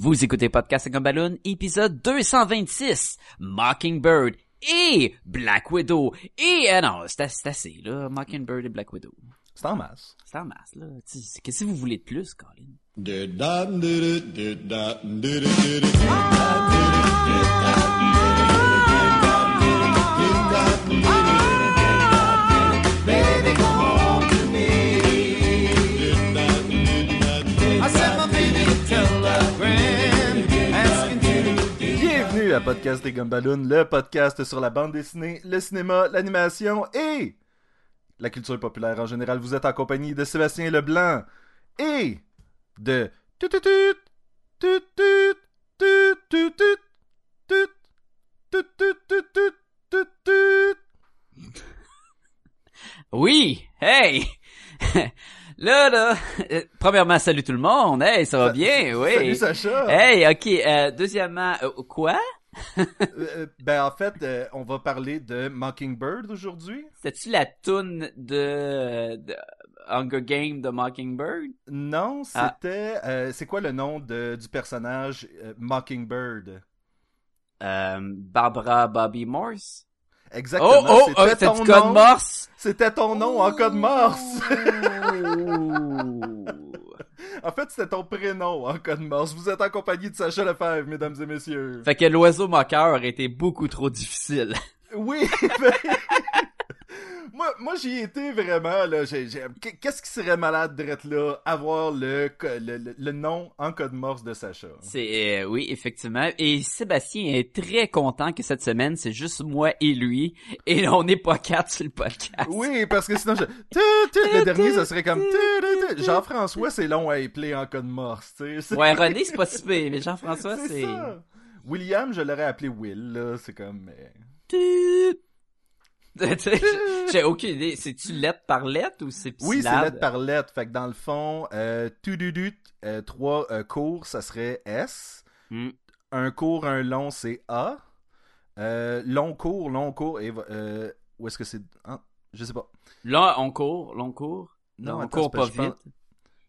Vous écoutez Podcast comme Balloon, épisode 226, Mockingbird et Black Widow. Et, euh, non, c'est assez, là, Mockingbird et Black Widow. C'est en masse. C'est en masse, là. Qu'est-ce que vous voulez de plus, Colin? À Podcast des Gumballoons, le podcast sur la bande dessinée, le cinéma, l'animation et la culture populaire en général. Vous êtes en compagnie de Sébastien Leblanc et de tut tut tut tut tut tut tut tut tut tut tut tut tut tut. Oui! Hey! là, là, euh, premièrement, salut tout le monde! Hey, ça va bien? Oui! Salut Sacha. Hey, ok, euh, deuxièmement, euh, quoi? Euh, ben en fait, euh, on va parler de Mockingbird aujourd'hui. C'était-tu la toune de, de Hunger Game de Mockingbird? Non, Ah. c'était euh, c'est quoi le nom de, du personnage euh, Mockingbird? Euh, Barbara Bobby Morse? Exactement. Oh, oh, oh, c'était c'était ton du code nom. Morse? C'était ton nom en code Morse. En fait, c'était ton prénom en code Morse. Vous êtes en compagnie de Sacha Lefebvre, mesdames et messieurs. fait que l'oiseau moqueur été beaucoup trop difficile. Oui, ben... moi, moi j'y ai été vraiment, là. Qu'est-ce qui serait malade d'être là, avoir le, le, le, le nom en code Morse de Sacha? C'est, euh, oui, effectivement. Et Sébastien est très content que cette semaine, c'est juste moi et lui. Et on n'est pas quatre sur le podcast. Oui, parce que sinon, je... le dernier, ça serait comme... Jean-François, c'est long à épeler en code Morse, tu sais. Ouais, René, c'est pas si mais Jean-François, c'est. William, je l'aurais appelé Will, là. C'est comme... Tu J'ai aucune idée. C'est-tu lettre par lettre ou c'est Oui, c'est lettre par lettre. Fait que dans le fond, euh, tududut, euh, trois euh, courts, ça serait S. Hmm. Un court, un long, c'est A. Euh, long court, long et euh, où est-ce que c'est ah, Je sais pas. Là, on court, là, on court. Là, on attends, court pas pense- vite.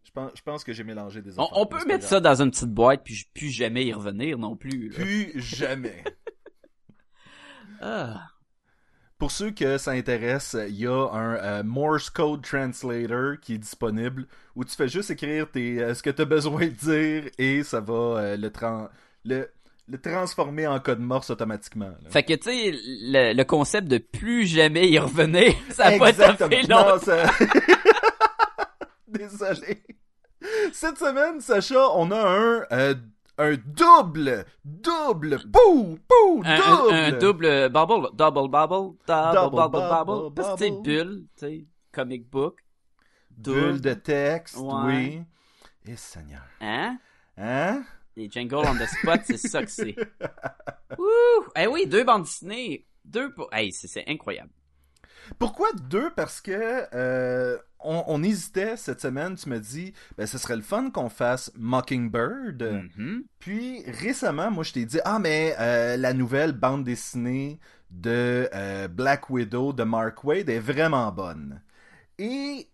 Je pense, je pense que j'ai mélangé des On, affaires, on peut pas mettre ça dans une petite boîte puis plus jamais y revenir non plus. là. Plus jamais. Ah. Pour ceux que ça intéresse, il y a un euh, Morse Code Translator qui est disponible où tu fais juste écrire tes, euh, ce que tu as besoin de dire et ça va euh, le, tran- le, le transformer en code Morse automatiquement. là. Fait que tu sais, le, le concept de plus jamais y revenir, ça a pas fait Non, longtemps. ça- Désolé. Cette semaine, Sacha, on a un, un double, double, pou, pou, Un, double. un, un double bubble, double bubble, double, Double bubble, bubble, bubble. Bubble. bulle, tu sais, comic book. Bulle de texte, Ouais. oui. Et Seigneur. Hein? Hein? Les jingles on the spot, c'est ça que c'est. Ouh! Eh oui, deux bandes dessinées. Deux pour... Hey, c'est- c'est incroyable. Pourquoi deux? Parce que euh, on, on hésitait cette semaine. Tu me dis, ben, ce serait le fun qu'on fasse Mockingbird. Mhm. Puis récemment, moi, je t'ai dit, ah, mais euh, la nouvelle bande dessinée de euh, Black Widow de Mark Wade est vraiment bonne. Et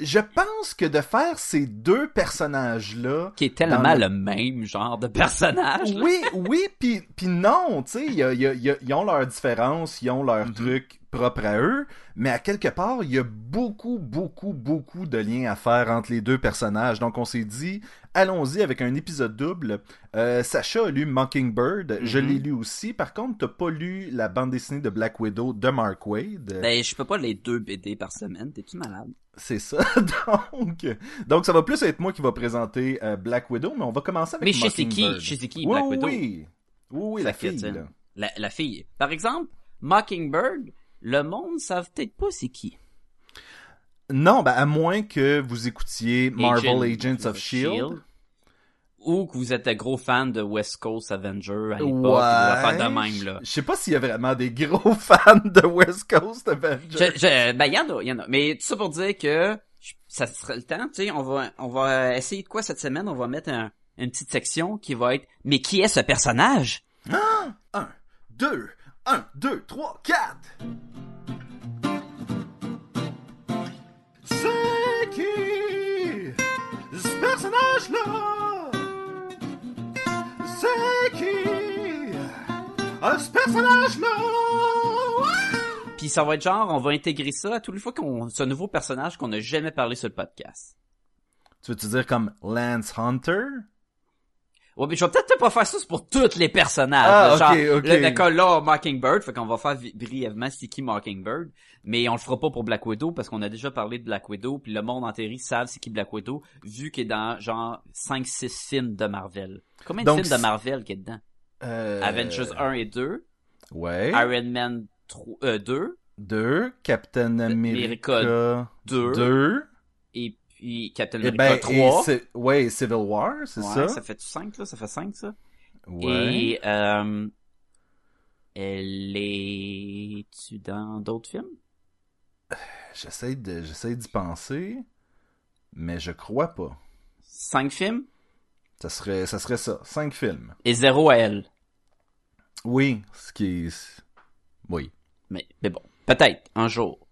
je pense que de faire ces deux personnages-là. Qui est tellement le- le même genre de personnage. là. Oui, oui, puis non, tu sais, ils ont leurs différences, ils ont leurs Mhm. trucs propres à eux, mais à quelque part, il y a beaucoup, beaucoup, beaucoup de liens à faire entre les deux personnages. Donc on s'est dit, allons-y avec un épisode double. Euh, Sacha a lu Mockingbird, je Mhm. l'ai lu aussi. Par contre, t'as pas lu la bande dessinée de Black Widow de Mark Wade. Ben, je peux pas les deux BD par semaine. T'es-tu malade? C'est ça. donc, donc ça va plus être moi qui va présenter euh, Black Widow, mais on va commencer avec Mais? Mockingbird. Qui, Oui, Black oui, Widow? oui. Oui, la fille, là. La fille. Par exemple, Mockingbird, le monde savent peut-être pas c'est qui. Non, ben à moins que vous écoutiez Marvel Agent Agents of S.H.I.E.L.D. Ou que vous êtes un gros fan de West Coast Avenger à l'époque. ou des affaires de même, là. Je sais pas s'il y a vraiment des gros fans de West Coast Avengers. Je, je, ben, y en a, y en a. Mais tout ça pour dire que ça serait le temps, tu sais, on va, on va essayer de quoi cette semaine? On va mettre un- une petite section qui va être, mais qui est ce personnage? Un, deux, un, deux, trois, quatre. C'est qui ce personnage-là? C'est qui Ah, ce personnage-là? Puis ça va être genre, on va intégrer ça à toutes les fois qu'on, un nouveau personnage qu'on n'a jamais parlé sur le podcast. Tu veux-tu dire comme Lance Hunter? Ouais, mais je vais peut-être pas faire ça c'est pour tous les personnages. Ah, genre. Le, cas là, Mockingbird, fait qu'on va faire brièvement c'est qui Mockingbird, mais on le fera pas pour Black Widow parce qu'on a déjà parlé de Black Widow, puis le monde en théorie savent c'est qui Black Widow, vu qu'il est dans genre 5-6 films de Marvel. Combien de Donc, films de Marvel qu'il est dedans? euh... Avengers 1 et 2, Ouais. Iron Man 3, euh, 2, 2. Captain America. America 2, 2. et puis Captain Et America ben, et 3. Ci- ouais, Civil War, c'est Ouais, ça? ça fait 5 là, ça fait 5 ça. Ouais. Et euh, elle est-tu dans d'autres films? J'essaie de, j'essaie d'y penser, mais je crois pas. Cinq films? Ça serait, ça serait ça. Cinq films. et zéro à elle. Oui, ce qui est... Oui. Mais, mais bon, peut-être, un jour.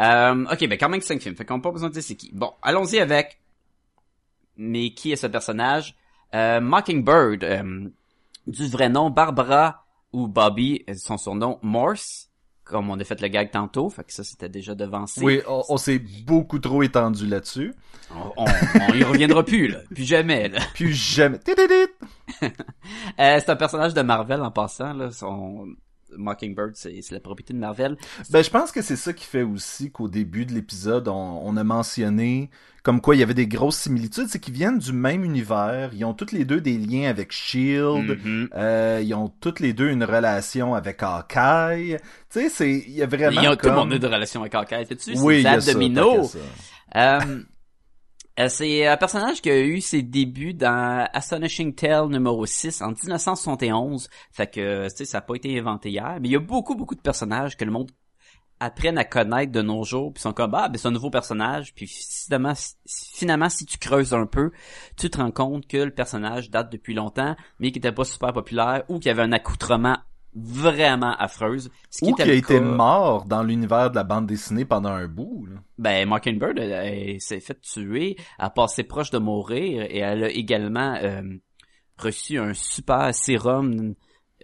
Euh, ok, ben quand même cinq films, fait qu'on n'a pas besoin de dire c'est qui. Bon, allons-y avec... Mais qui est ce personnage? Euh, Mockingbird, euh, du vrai nom Barbara ou Bobby, euh, son surnom Morse, comme on a fait le gag tantôt, fait que ça c'était déjà devancé. Oui, on, on s'est beaucoup trop étendu là-dessus. On, on, on y reviendra plus, là. Plus jamais, là. Puis jamais... Euh, c'est un personnage de Marvel en passant, là. Son Mockingbird, c'est la propriété de Marvel. Ben, je pense que c'est ça qui fait aussi qu'au début de l'épisode, on, on a mentionné comme quoi il y avait des grosses similitudes, c'est qu'ils viennent du même univers, ils ont toutes les deux des liens avec Shield, Mhm. euh, ils ont toutes les deux une relation avec Hawkeye. Tu sais, c'est il y a vraiment Ils ont tout comme... le monde a de relation avec Hawkeye, sais-tu? Oui, c'est Domino. ça. Euh, c'est un personnage qui a eu ses débuts dans Astonishing Tale numéro 6 en 1971. Fait que, tu sais, ça n'a pas été inventé hier. Mais il y a beaucoup, beaucoup de personnages que le monde apprennent à connaître de nos jours, puis sont comme, ah, ben c'est un nouveau personnage, puis finalement, si- tu creuses un peu, tu te rends compte que le personnage date depuis longtemps, mais qui était pas super populaire, ou qui avait un accoutrement vraiment affreuse. Ce qui Ou qui a été cas- mort dans l'univers de la bande dessinée pendant un bout. là. ben, Mockingbird, elle, elle s'est fait tuer, a passé proche de mourir, et elle a également euh, reçu un super sérum, une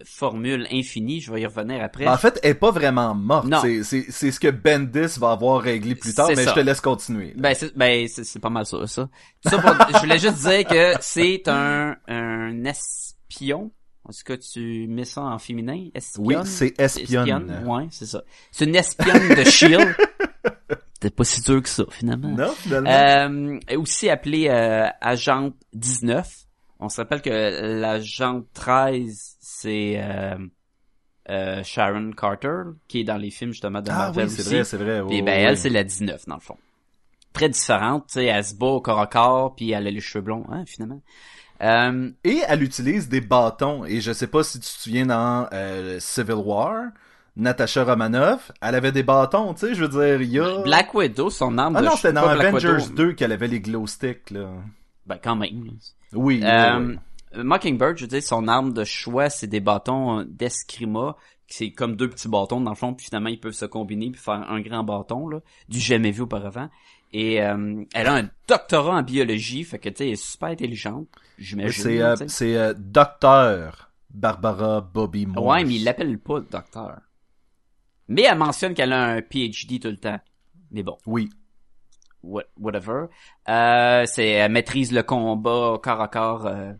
formule infinie, je vais y revenir après. Ben, en fait, elle est pas vraiment morte. Non. C'est, c'est, c'est ce que Bendis va avoir réglé plus tard, mais ça. je te laisse continuer. Ben, c'est, ben, c'est, c'est pas mal ça, ça. Ça, pour- je voulais juste dire que c'est un, un espion. Est-ce que tu mets ça en féminin? Espionne? Oui, c'est espionne. Ouais, c'est ça. C'est une espionne de S.H.I.E.L.D. C'était pas si dur que ça, finalement. Non, finalement. Euh, aussi appelé euh, Agent 19. On se rappelle que l'Agent 13, c'est euh, euh, Sharon Carter, qui est dans les films justement de ah Marvel oui, c'est vrai, c'est vrai. Puis oui, ben oui. elle, c'est la 19 dans le fond. Très différente, tu sais, elle se bat au corps à corps, puis elle a les cheveux blonds, hein, finalement. Euh, Et elle utilise des bâtons. Et je sais pas si tu te souviens dans euh, Civil War, Natasha Romanoff, elle avait des bâtons, tu sais, je veux dire, il y a... Black Widow, son arme Ah de non, c'était dans Avengers Widow. 2 qu'elle avait les glow sticks, là. Ben quand même. Oui, Euh, oui. Mockingbird, je veux dire, son arme de choix, c'est des bâtons d'escrima. C'est comme deux petits bâtons dans le fond, puis finalement ils peuvent se combiner puis faire un grand bâton là, du jamais vu auparavant. Et euh, elle a un doctorat en biologie, fait que tu sais, elle est super intelligente, j'imagine. C'est, euh, c'est euh, Docteur Barbara Bobby Moore. Ouais, mais il l'appelle pas docteur. Mais elle mentionne qu'elle a un PhD tout le temps. Mais bon, Oui. what- whatever. Euh, c'est elle maîtrise le combat corps à corps euh,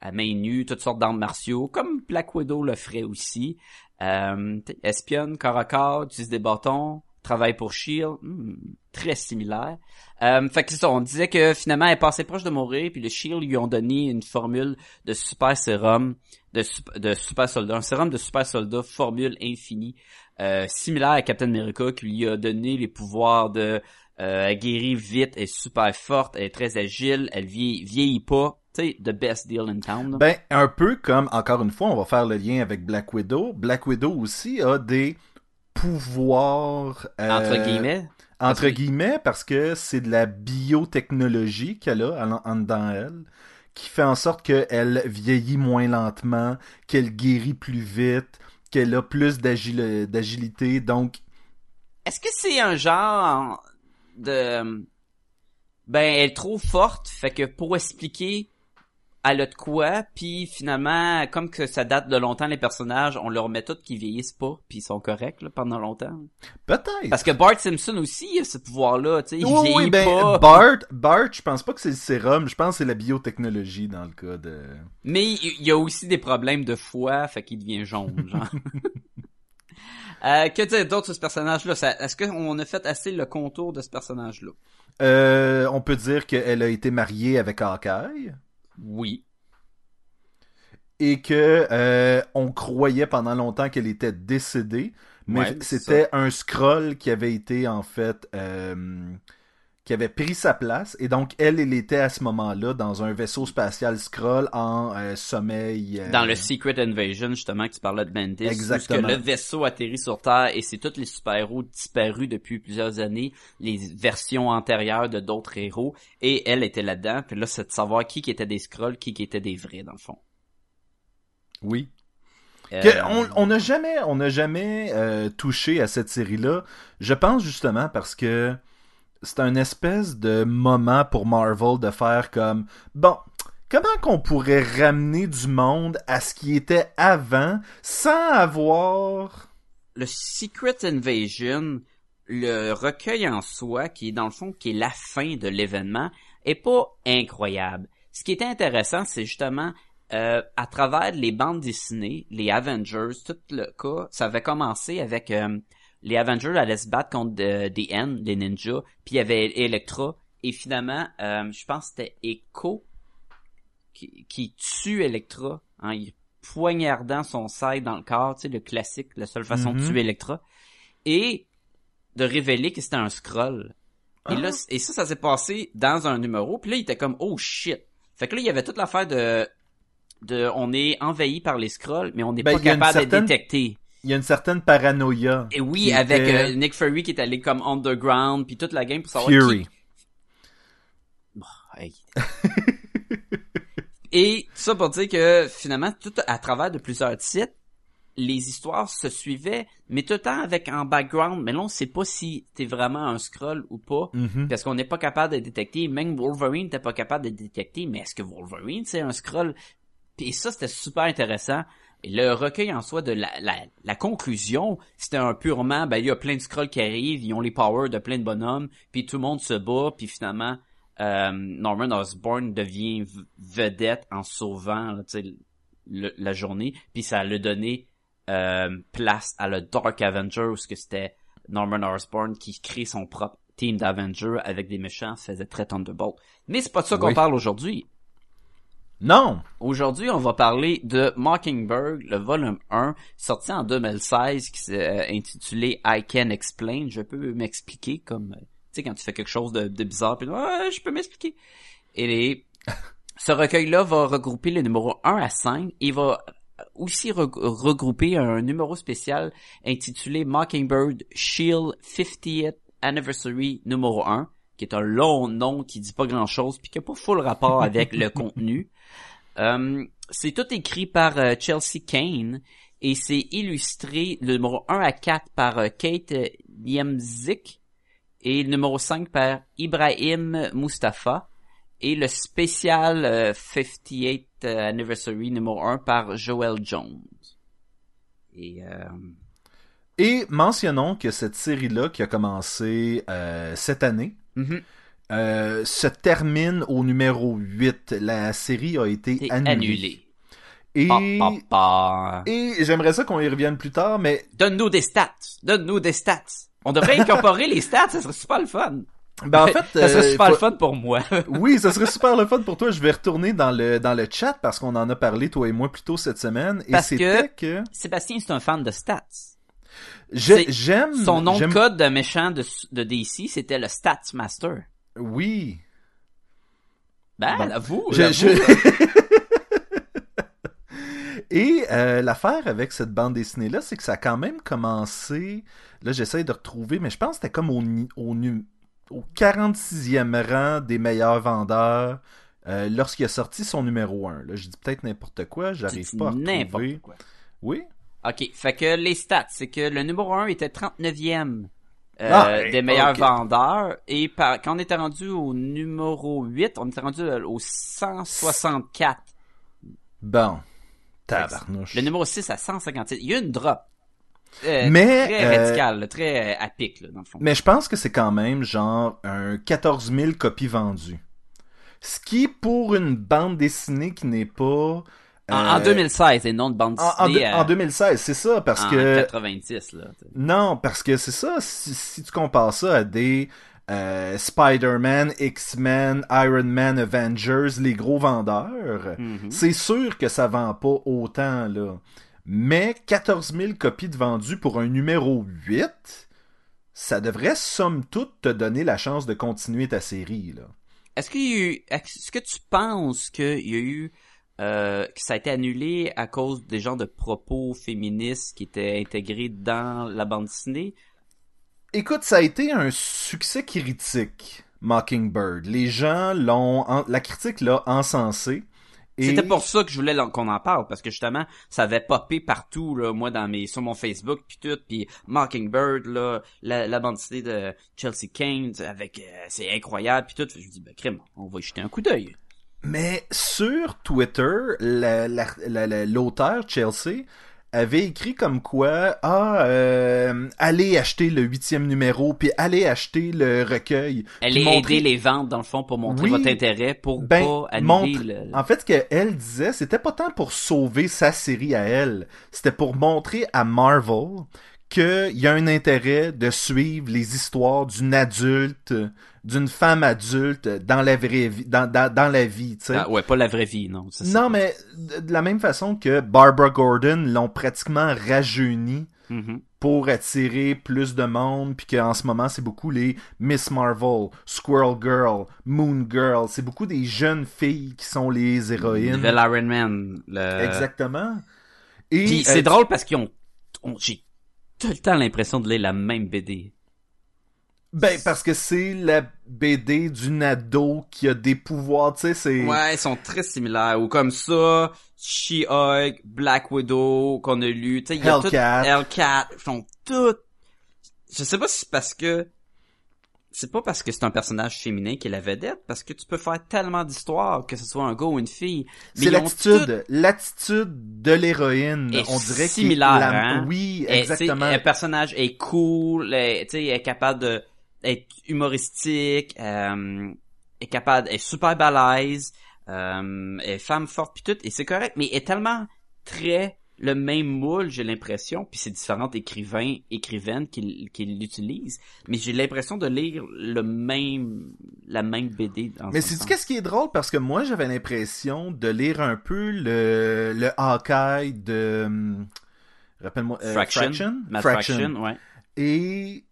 à main nue, toutes sortes d'armes martiaux, comme Black Widow le ferait aussi. Euh, espionne corps à corps, utilise des bâtons, travaille pour Shield, Hmm, très similaire. Euh, fait que c'est ça, on disait que finalement elle passait proche de mourir, puis le Shield lui ont donné une formule de super sérum de, de super soldat, un sérum de super soldat formule infinie, euh, similaire à Captain America qui lui a donné les pouvoirs de euh, vite, elle est super forte, elle est très agile, elle vieillit, vieillit pas. Tu sais, the best deal in town. Ben, un peu comme, encore une fois, on va faire le lien avec Black Widow. Black Widow aussi a des pouvoirs... euh, entre guillemets. Entre guillemets, parce que c'est de la biotechnologie qu'elle a en, en dedans elle, qui fait en sorte qu'elle vieillit moins lentement, qu'elle guérit plus vite, qu'elle a plus d'agil- d'agilité. Donc, Est-ce que c'est un genre de... Ben, elle est trop forte, fait que pour expliquer elle a de quoi, puis finalement, comme que ça date de longtemps les personnages, on leur met tout qu'ils vieillissent pas, puis ils sont corrects là, pendant longtemps. Peut-être. Parce que Bart Simpson aussi il a ce pouvoir-là, tu sais, il vieillit oui, ben, pas. Bart, Bart, je pense pas que c'est le sérum, je pense que c'est la biotechnologie dans le cas de... Mais il y a aussi des problèmes de foie, fait qu'il devient jaune, genre. Euh, que dire d'autre sur ce personnage-là? Est-ce qu'on a fait assez le contour de ce personnage-là? Euh, on peut dire qu'elle a été mariée avec Hawkeye. Oui. et que euh, on croyait pendant longtemps qu'elle était décédée, mais Ouais, c'était un scroll qui avait été en fait euh, qui avait pris sa place et donc elle elle était à ce moment-là dans un vaisseau spatial scroll en euh, sommeil euh, Dans le Secret Invasion, justement, que tu parlais de Bendis. Exactement. Où ce que le vaisseau atterrit sur Terre et c'est tous les super-héros disparus depuis plusieurs années, les versions antérieures de d'autres héros, et elle était là-dedans. Puis là, c'est de savoir qui qui était des scrolls, qui qui était des vrais, dans le fond. oui Euh, Que on on n'a jamais on n'a jamais euh, touché à cette série là je pense justement parce que c'est un espèce de moment pour Marvel de faire comme bon comment qu'on pourrait ramener du monde à ce qui était avant sans avoir le Secret Invasion, le recueil en soi, qui est dans le fond, qui est la fin de l'événement, est pas incroyable. Ce qui était intéressant, c'est justement euh, à travers les bandes dessinées, les Avengers, tout le cas, ça avait commencé avec euh, les Avengers allaient se battre contre euh, des N, les ninjas, puis il y avait Electra, et finalement, euh, je pense que c'était Echo qui, qui tue Electra, hein, il poignardant son side dans le corps, tu sais, le classique, la seule façon de Mhm. tuer Electra, et de révéler que c'était un scroll. Et Ah. là, c- et ça, ça s'est passé dans un numéro, puis là, il était comme, oh shit. Fait que là, il y avait toute l'affaire de, de, on est envahi par les scrolls, mais on n'est Ben, pas capable de certaine- détecter. Il y a une certaine paranoïa Et oui, avec était euh, Nick Fury qui est allé comme underground, puis toute la game pour savoir Fury qui... Bon, hey. Et ça pour dire que finalement, tout à travers de plusieurs titres, les histoires se suivaient, mais tout le temps avec en background, mais là on sait pas si t'es vraiment un scroll ou pas, Mhm. parce qu'on n'est pas capable de détecter, même Wolverine n'était pas capable de détecter, mais est-ce que Wolverine c'est un scroll? Et ça c'était super intéressant. Le recueil en soi de la, la, la conclusion, c'était un purement, ben il y a plein de scrolls qui arrivent, ils ont les powers de plein de bonhommes, puis tout le monde se bat, puis finalement euh, Norman Osborn devient vedette en sauvant là, le- la journée, puis ça l'a donné euh, place à le Dark Avenger où ce que c'était Norman Osborn qui crée son propre team d'Avengers avec des méchants, faisait très Thunderbolt. Mais c'est pas de ça qu'on parle aujourd'hui. Non Aujourd'hui, on va parler de Mockingbird, le volume 1, sorti en 2016, qui s'est euh, intitulé I Can Explain. Je peux m'expliquer comme, euh, tu sais, quand tu fais quelque chose de, de bizarre, puis ouais, je peux m'expliquer. Et les... ce recueil-là va regrouper les numéros 1 à 5. Il va aussi re- regrouper un numéro spécial intitulé Mockingbird Shield 50th Anniversary numéro 1, qui est un long nom qui dit pas grand-chose, puis qui a pas full rapport avec le contenu. Euh, c'est tout écrit par euh, Chelsea Kane et c'est illustré le numéro 1 à 4 par euh, Kate euh, Niemczyk et le numéro 5 par Ibrahim Mustafa et le spécial euh, 58th Anniversary numéro 1 par Joel Jones. Et et mentionnons que cette série là qui a commencé cette année mhm, euh, se termine au numéro 8 la série a été annulée, annulé. et et j'aimerais ça qu'on y revienne plus tard mais Donne-nous des stats. Donne-nous des stats. On devrait incorporer les stats, ça serait super le fun. ben en fait ça serait euh, super faut- le fun pour moi. Oui, ça serait super le fun pour toi. Je vais retourner dans le dans le chat parce qu'on en a parlé toi et moi plus tôt cette semaine et c'était que, Sébastien, c'est un fan de stats. j'aime Son nom de code de méchant de, de DC, c'était le Stats Master. Oui. Ben, Bon. l'avoue, Je- Et euh, l'affaire avec cette bande dessinée-là, c'est que ça a quand même commencé. Là, j'essaie de retrouver, mais je pense que c'était comme au, au, au 46e rang des meilleurs vendeurs euh, lorsqu'il a sorti son numéro 1. Là, je dis peut-être n'importe quoi, j'arrive pas à n'importe retrouver. quoi. Oui. Ok, fait que les stats, c'est que le numéro 1 était 39e euh, Ah, des meilleurs vendeurs. Et par, quand on était rendu au numéro 8, on était rendu au 164 Bon. Tabarnouche. Le numéro 6 à 157. Il y a une drop. Euh, Mais, très euh, radicale, là, très euh, à pic, là, dans le fond. Mais je pense que c'est quand même genre un 14 000 copies vendues. Ce qui, pour une bande dessinée qui n'est pas... En, en euh, 2016 et non de bande en, en dessinée en 2016, c'est ça, parce en que... 90, là. t'sais. Non, parce que c'est ça, si, si tu compares ça à des euh, Spider-Man, X-Men, Iron Man, Avengers, les gros vendeurs, Mhm. c'est sûr que ça vend pas autant, là. Mais 14 000 copies de vendues pour un numéro 8, ça devrait somme toute te donner la chance de continuer ta série, là. Eu, est-ce que tu penses qu'il y a eu, euh, que ça a été annulé à cause des genres de propos féministes qui étaient intégrés dans la bande dessinée? Écoute, ça a été un succès critique, Mockingbird. Les gens l'ont... en- La critique l'a encensé. et- C'était pour ça que je voulais qu'on en parle parce que justement ça avait popé partout là moi dans mes sur mon Facebook puis tout puis Mockingbird là la, la bande dessinée de Chelsea Kane avec euh, c'est incroyable puis tout je me dis ben crème on va y jeter un coup d'œil Mais sur Twitter, la- la- la- la- l'auteur Chelsea avait écrit comme quoi ah euh, allez acheter le huitième numéro puis allez acheter le recueil. est montrer- aider les ventes dans le fond pour montrer Oui. votre intérêt pour Ben, pas montre- le En fait, ce qu'elle disait, c'était pas tant pour sauver sa série à elle, c'était pour montrer à Marvel qu'il y a un intérêt de suivre les histoires d'une adulte, d'une femme adulte dans la vraie vie, dans, dans, dans la vie, tu sais. Ah, ouais pas la vraie vie non ça, Non, mais de la même façon que Barbara Gordon l'ont pratiquement rajeuni Mhm. pour attirer plus de monde, puis qu'en ce moment, c'est beaucoup les Miss Marvel, Squirrel Girl, Moon Girl. C'est beaucoup des jeunes filles qui sont les héroïnes. Nouvelle Iron Man le... Exactement. Et puis euh, c'est drôle parce qu'ils ont, ont- j'ai tout le temps l'impression de lire la même BD Ben, parce que c'est la BD d'une ado qui a des pouvoirs, tu sais, c'est... Ouais, ils sont très similaires. Ou comme ça, She-Hulk, Black Widow, qu'on a lu. Tu sais, il y a tout... Hellcat. Hellcat. Ils sont toutes... Je sais pas si c'est parce que... C'est pas parce que c'est un personnage féminin qui est la vedette, parce que tu peux faire tellement d'histoires, que ce soit un gars ou une fille. Mais C'est l'attitude, l'attitude de l'héroïne. On dirait similaire, la- hein? Oui, exactement. Un personnage est cool, est, tu sais, est capable de être humoristique, euh, est capable, est super balèze, euh, est femme forte puis tout, et c'est correct, mais est tellement très le même moule, j'ai l'impression, puis c'est différents écrivains, écrivaines qui, qui l'utilisent, mais j'ai l'impression de lire le même, la même BD. Dans Mais c'est sens. qu'est-ce qui est drôle? Parce que moi j'avais l'impression de lire un peu le le Hawkeye de hum, rappelle-moi euh, Fraction, Matt Fraction, ouais. et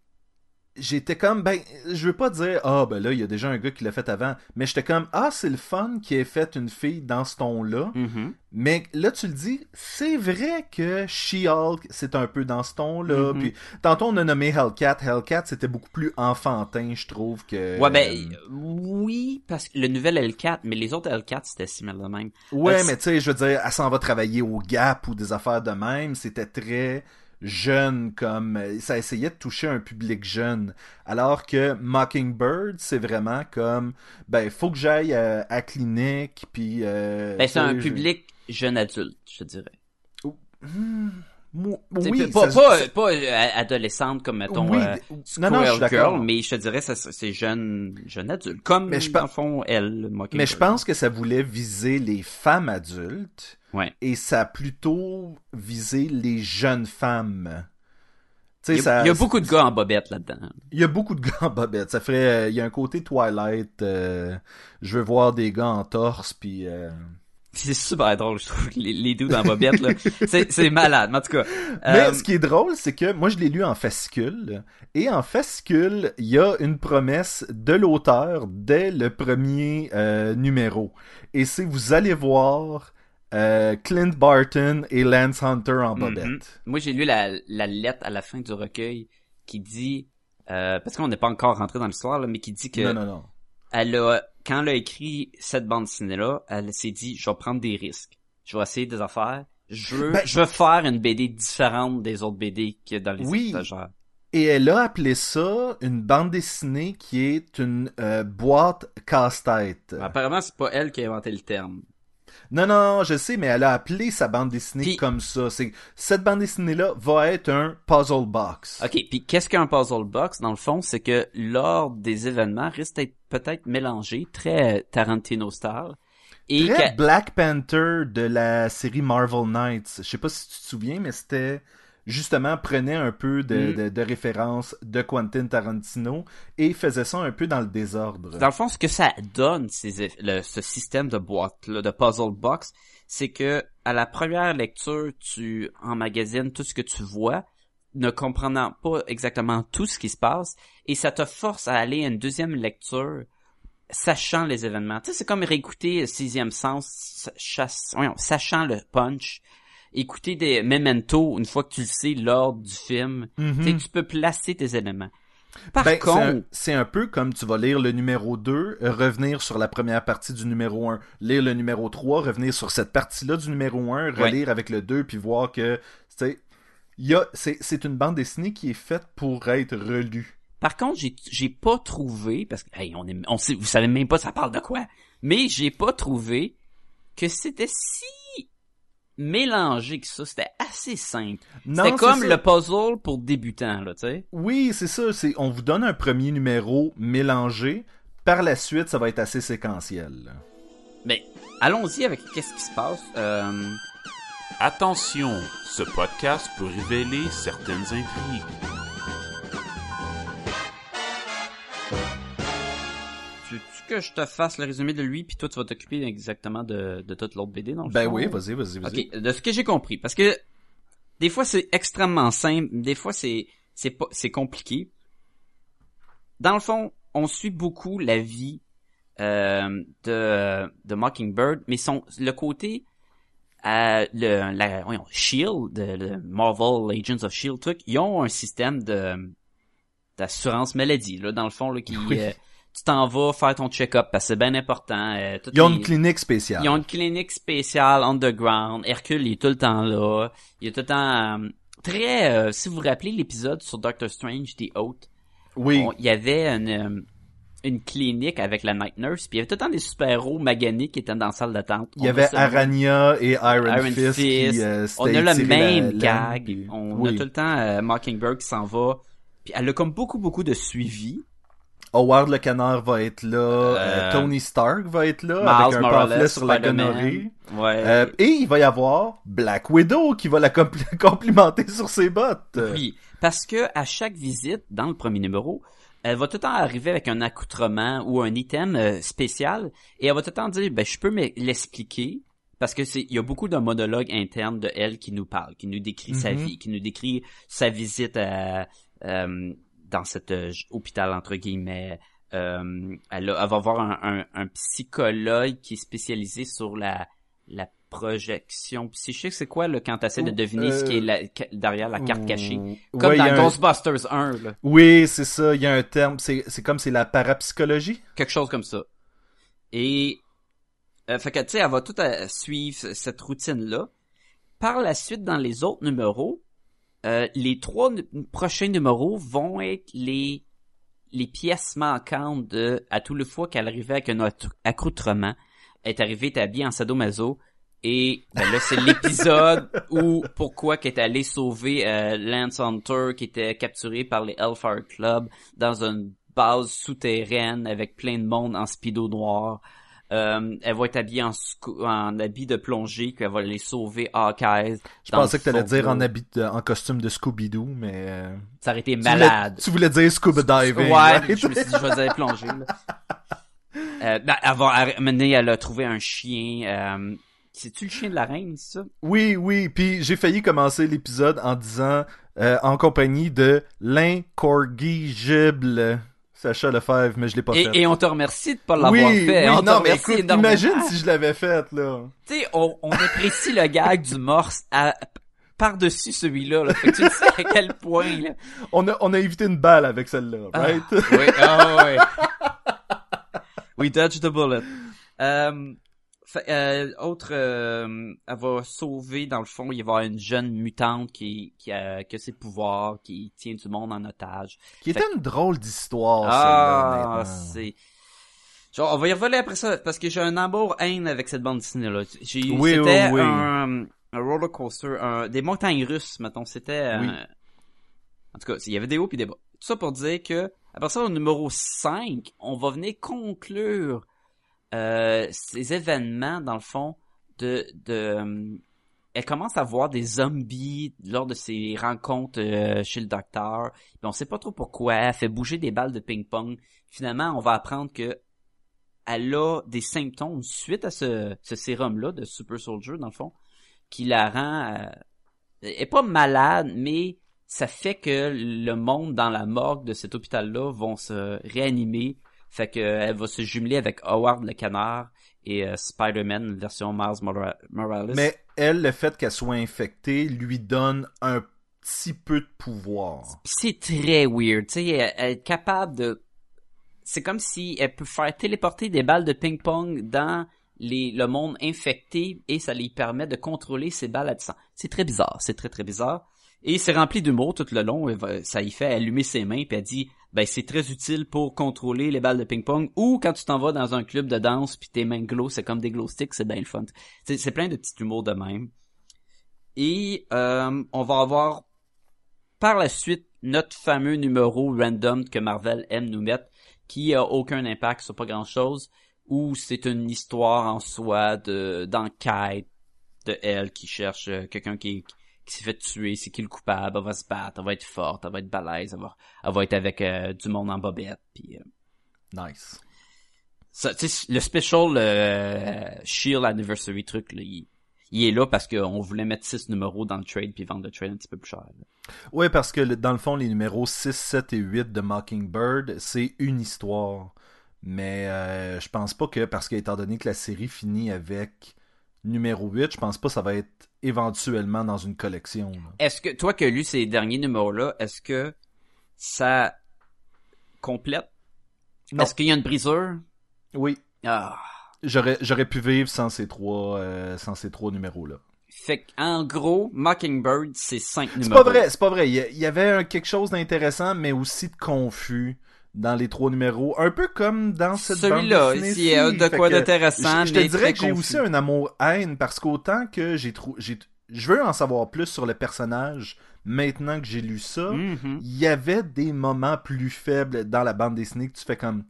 j'étais comme ben je veux pas dire ah ben là il y a déjà un gars qui l'a fait avant mais j'étais comme ah c'est le fun qui ait fait une fille dans ce ton là Mhm. mais là tu le dis c'est vrai que She-Hulk c'est un peu dans ce ton là Mhm. puis tantôt on a nommé Hellcat Hellcat c'était beaucoup plus enfantin je trouve que Ouais, ben, oui, parce que le nouvel L4, mais les autres L4, c'était similaire de même. Ouais, Euh, mais tu sais, je veux dire, elle s'en va travailler au Gap ou des affaires de même. C'était très jeune, comme euh, ça essayait de toucher un public jeune. Alors que Mockingbird, c'est vraiment comme, ben, faut que j'aille euh, à clinique, puis. Euh, Ben, c'est un je- public jeune adulte, je dirais. Hmm, oui, pas, ça- pas, euh, adolescente comme, mettons, oui, euh, non, non, je suis. Girl, mais je te dirais, c'est jeune, jeune adulte. Comme, Mais je dans le fond, elle, le Mockingbird. Mais je pense que ça voulait viser les femmes adultes. Ouais. Et ça a plutôt visé les jeunes femmes. Il y, a, ça- il y a beaucoup de gars en bobette là-dedans. Il y a beaucoup de gars en bobette. Ça ferait, euh, il y a un côté Twilight. euh, je veux voir des gars en torse, puis. euh, C'est super drôle, je trouve, les, les dudes en bobette, là. C'est, malade, mais en tout cas. Mais ce qui est drôle, c'est que moi je l'ai lu en fascicule, et en fascicule, il y a une promesse de l'auteur dès le premier numéro. Et c'est vous allez voir euh, Clint Barton et Lance Hunter en bobette. Mhm. Moi, j'ai lu la, la lettre à la fin du recueil qui dit, euh, parce qu'on n'est pas encore rentré dans l'histoire, mais qui dit que Non, non, non. elle a, quand elle a écrit cette bande dessinée-là, elle s'est dit, je vais prendre des risques. Je vais essayer des affaires. Je veux, Ben- je veux faire une BD différente des autres BD qu'il y a dans les Oui. étagères. Et elle a appelé ça une bande dessinée qui est une euh, boîte casse-tête. Apparemment, c'est pas elle qui a inventé le terme. Non, non, je sais, mais elle a appelé sa bande dessinée Puis- comme ça. C'est cette bande dessinée-là va être un puzzle box. OK, puis qu'est-ce qu'un puzzle box? Dans le fond, c'est que l'ordre des événements risque d'être peut-être mélangé, très Tarantino style. Et Très Black Panther de la série Marvel Knights. Je sais pas si tu te souviens, mais c'était justement prenait un peu de, Mm. de, de référence de Quentin Tarantino et faisait ça un peu dans le désordre. Dans le fond, ce que ça donne, ces le- ce système de boîte là, de puzzle box, c'est que à la première lecture, tu emmagasines tout ce que tu vois, ne comprenant pas exactement tout ce qui se passe, et ça te force à aller à une deuxième lecture, sachant les événements. Tu sais, c'est comme réécouter Sixième Sens, chasse, voyons, sachant le punch. Écouter des Memento une fois que tu le sais l'ordre du film. Mhm. Tu peux placer tes éléments. Par Ben, c'est contre, un- c'est un, peu comme tu vas lire le numéro 2, euh, revenir sur la première partie du numéro 1, lire le numéro 3, revenir sur cette partie-là du numéro 1, relire avec le 2, puis voir que, c'est, c'est une bande dessinée qui est faite pour être relue. Par contre, j'ai j'ai pas trouvé parce que hey, on est on sait vous savez même pas ça parle de quoi. Mais j'ai pas trouvé que c'était si mélangé que ça, c'était assez simple. C'était c'est comme ça. le puzzle pour débutants là, tu sais. Oui, c'est ça, c'est, on vous donne un premier numéro mélangé, par la suite, ça va être assez séquentiel. Mais allons-y avec qu'est-ce qui se passe. Euh, Attention, ce podcast peut révéler certaines intrigues. Que je te fasse le résumé de lui puis toi tu vas t'occuper exactement de de toute l'autre BD dans le Ben oui, vas-y, vas-y, vas-y. Ok, de ce que j'ai compris, parce que des fois c'est extrêmement simple, des fois c'est c'est pas c'est compliqué. Dans le fond, on suit beaucoup la vie euh, de de Mockingbird, mais son le côté euh, le la voyons, Shield, le Marvel Agents of Shield, tout, ils ont un système de d'assurance maladie là dans le fond là qui Oui. euh, tu t'en vas faire ton check-up parce que c'est bien important. euh, Ils ont les- une clinique spéciale. ils ont une clinique spéciale underground. Hercule il est tout le temps là. Il est tout le temps euh, très. euh, si vous vous rappelez l'épisode sur Doctor Strange, The Oath, Oui, on- il y avait une une clinique avec la Night Nurse, puis il y avait tout le temps des super-héros maganés qui étaient dans la salle d'attente. il y avait Aranya et Iron, Iron Fist, qui euh, On a le même la- gag. On oui. a tout le temps euh, Mockingbird qui s'en va. Puis elle a comme beaucoup beaucoup de suivi. Howard le canard va être là, euh, Euh, Tony Stark va être là, Miles avec un Morales, pamphlet sur la gonorrhée. Ouais. Euh, et il va y avoir Black Widow qui va la compl- complimenter sur ses bottes. Oui, parce que à chaque visite dans le premier numéro, elle va tout le temps arriver avec un accoutrement ou un item spécial et elle va tout le temps dire ben je peux l'expliquer parce que c'est il y a beaucoup de monologues internes de elle qui nous parle, qui nous décrit sa Mhm. vie, qui nous décrit sa visite à, euh, dans cet euh, hôpital entre guillemets. Euh, elle, a- elle va voir un, un, un psychologue qui est spécialisé sur la la projection psychique. C'est quoi là quand t'essaies de Ou- deviner ce qui est euh, la- derrière la carte cachée? Comme Ouais, dans a un- Ghostbusters 1, là. Oui, c'est ça, il y a un terme, c'est c'est comme c'est la parapsychologie? Quelque chose comme ça. Et, euh, fait que, tu sais, elle va tout à suivre c- cette routine-là. Par la suite, dans les autres numéros, euh, les trois prochains numéros vont être les, les pièces manquantes de, à tout le fois qu'elle arrivait avec un accoutrement, elle est arrivée établie en sadomaso, et ben là, c'est l'épisode où pourquoi qu'elle est allée sauver euh, Lance Hunter qui était capturé par les Hellfire Club dans une base souterraine avec plein de monde en speedo noir. Euh, elle va être habillée en, en habit de plongée, qu'elle va les sauver Hawkeye. Je pensais que t'allais dire en habit, de- en costume de Scooby-Doo, mais euh, Ça aurait été tu voulais- malade. Tu voulais, dire scuba diving. Ouais, right? je me suis dit, je vais dire plonger. Euh, ben, elle va, mener, elle a trouvé un chien, euh, c'est-tu le chien de la reine, c'est ça? Oui, oui, puis j'ai failli commencer l'épisode en disant euh, en compagnie de l'incorrigible Sacha Lefebvre, mais je l'ai pas Et, fait. et on te remercie de pas l'avoir oui, fait. oui, on non, mais écoute, énormément. imagine si je l'avais fait, là. Tu sais, on, on apprécie le gag du morse à, par-dessus celui-là, là. Fait que tu sais à quel point, là. On a, on a évité une balle avec celle-là, right? Oui, ah ouais. We dodged the bullet. Euh, euh, autre, euh, elle va sauver, dans le fond, il va y avoir une jeune mutante qui, qui a, qui a ses pouvoirs, qui tient du monde en otage. Qui était une drôle d'histoire, Ah, c'est... Genre, on va y revenir après ça, parce que j'ai un amour haine avec cette bande dessinée-là. J'ai, Oui, c'était oui, oui. un, un roller coaster, un, des montagnes russes, mettons. C'était, euh, Oui. en tout cas, il y avait des hauts puis des bas. Tout ça pour dire que, après ça, au numéro 5, on va venir conclure, euh, ces événements, dans le fond, de, de, euh, elle commence à voir des zombies lors de ses rencontres euh, chez le docteur. Puis on sait pas trop pourquoi. Elle fait bouger des balles de ping-pong. Finalement, on va apprendre que elle a des symptômes suite à ce, ce sérum-là de Super Soldier, dans le fond, qui la rend... elle est pas malade, mais ça fait que le monde dans la morgue de cet hôpital-là vont se réanimer. Fait que euh, elle va se jumeler avec Howard le canard et euh, Spider-Man, version Miles Mora- Morales. Mais elle, le fait qu'elle soit infectée, lui donne un petit peu de pouvoir. C'est très weird, tu sais, elle, elle est capable de... C'est comme si elle peut faire téléporter des balles de ping-pong dans les, le monde infecté et ça lui permet de contrôler ses balles à distance. C'est très bizarre, c'est très très bizarre. Et c'est rempli d'humour tout le long, ça y fait allumer ses mains puis elle dit ben c'est très utile pour contrôler les balles de ping-pong ou quand tu t'en vas dans un club de danse puis tes mains glow, c'est comme des glow sticks, c'est bien le fun. C'est plein de petits humours de même. Et euh, on va avoir par la suite notre fameux numéro random que Marvel aime nous mettre, qui a aucun impact sur pas grand chose, où c'est une histoire en soi de d'enquête de elle qui cherche euh, quelqu'un qui, qui s'est fait tuer, c'est qui le coupable, elle va se battre, elle va être forte, elle va être balèze, elle va, va être avec euh, du monde en bobette, puis euh, Nice. ça, le special euh, Shield Anniversary truc, là, il, il est là parce qu'on voulait mettre six numéros dans le trade puis vendre le trade un petit peu plus cher. Oui, parce que dans le fond, les numéros 6, 7 et 8 de Mockingbird, c'est une histoire. Mais euh, je pense pas que, parce qu'étant donné que la série finit avec numéro 8, je pense pas que ça va être éventuellement dans une collection. là. Est-ce que, toi qui as lu ces derniers numéros-là, est-ce que ça complète? Est-ce qu'il y a une brisure? Oui, Ah. j'aurais j'aurais pu vivre sans ces trois, euh, sans ces trois numéros-là. Fait en gros, Mockingbird, c'est cinq numéros. C'est pas vrai, c'est pas vrai. Il y, avait quelque chose d'intéressant, mais aussi de confus dans les trois numéros. Un peu comme dans cette bande Celui-là, s'il y a de quoi d'intéressant, Je, je te dirais que j'ai aussi un amour-haine parce qu'autant que j'ai trou... j'ai je veux en savoir plus sur le personnage maintenant que j'ai lu ça. Mhm. Il y avait des moments plus faibles dans la bande dessinée que tu fais comme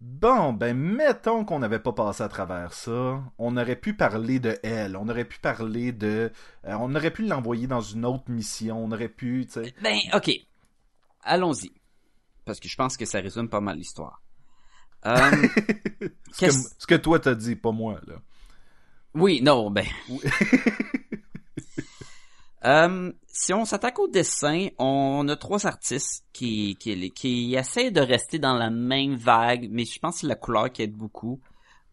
Bon, ben mettons qu'on n'avait pas passé à travers ça. On aurait pu parler de elle. On aurait pu parler de. euh, on aurait pu l'envoyer dans une autre mission. On aurait pu, tu sais. Ben, ok. Allons-y. Parce que je pense que ça résume pas mal l'histoire. Euh, Ce que, Qu'est-ce- ce que toi t'as dit, pas moi, là. Oui, non, ben. Euh, si on s'attaque au dessin, on a trois artistes qui, qui, qui essaient de rester dans la même vague, mais je pense que c'est la couleur qui aide beaucoup.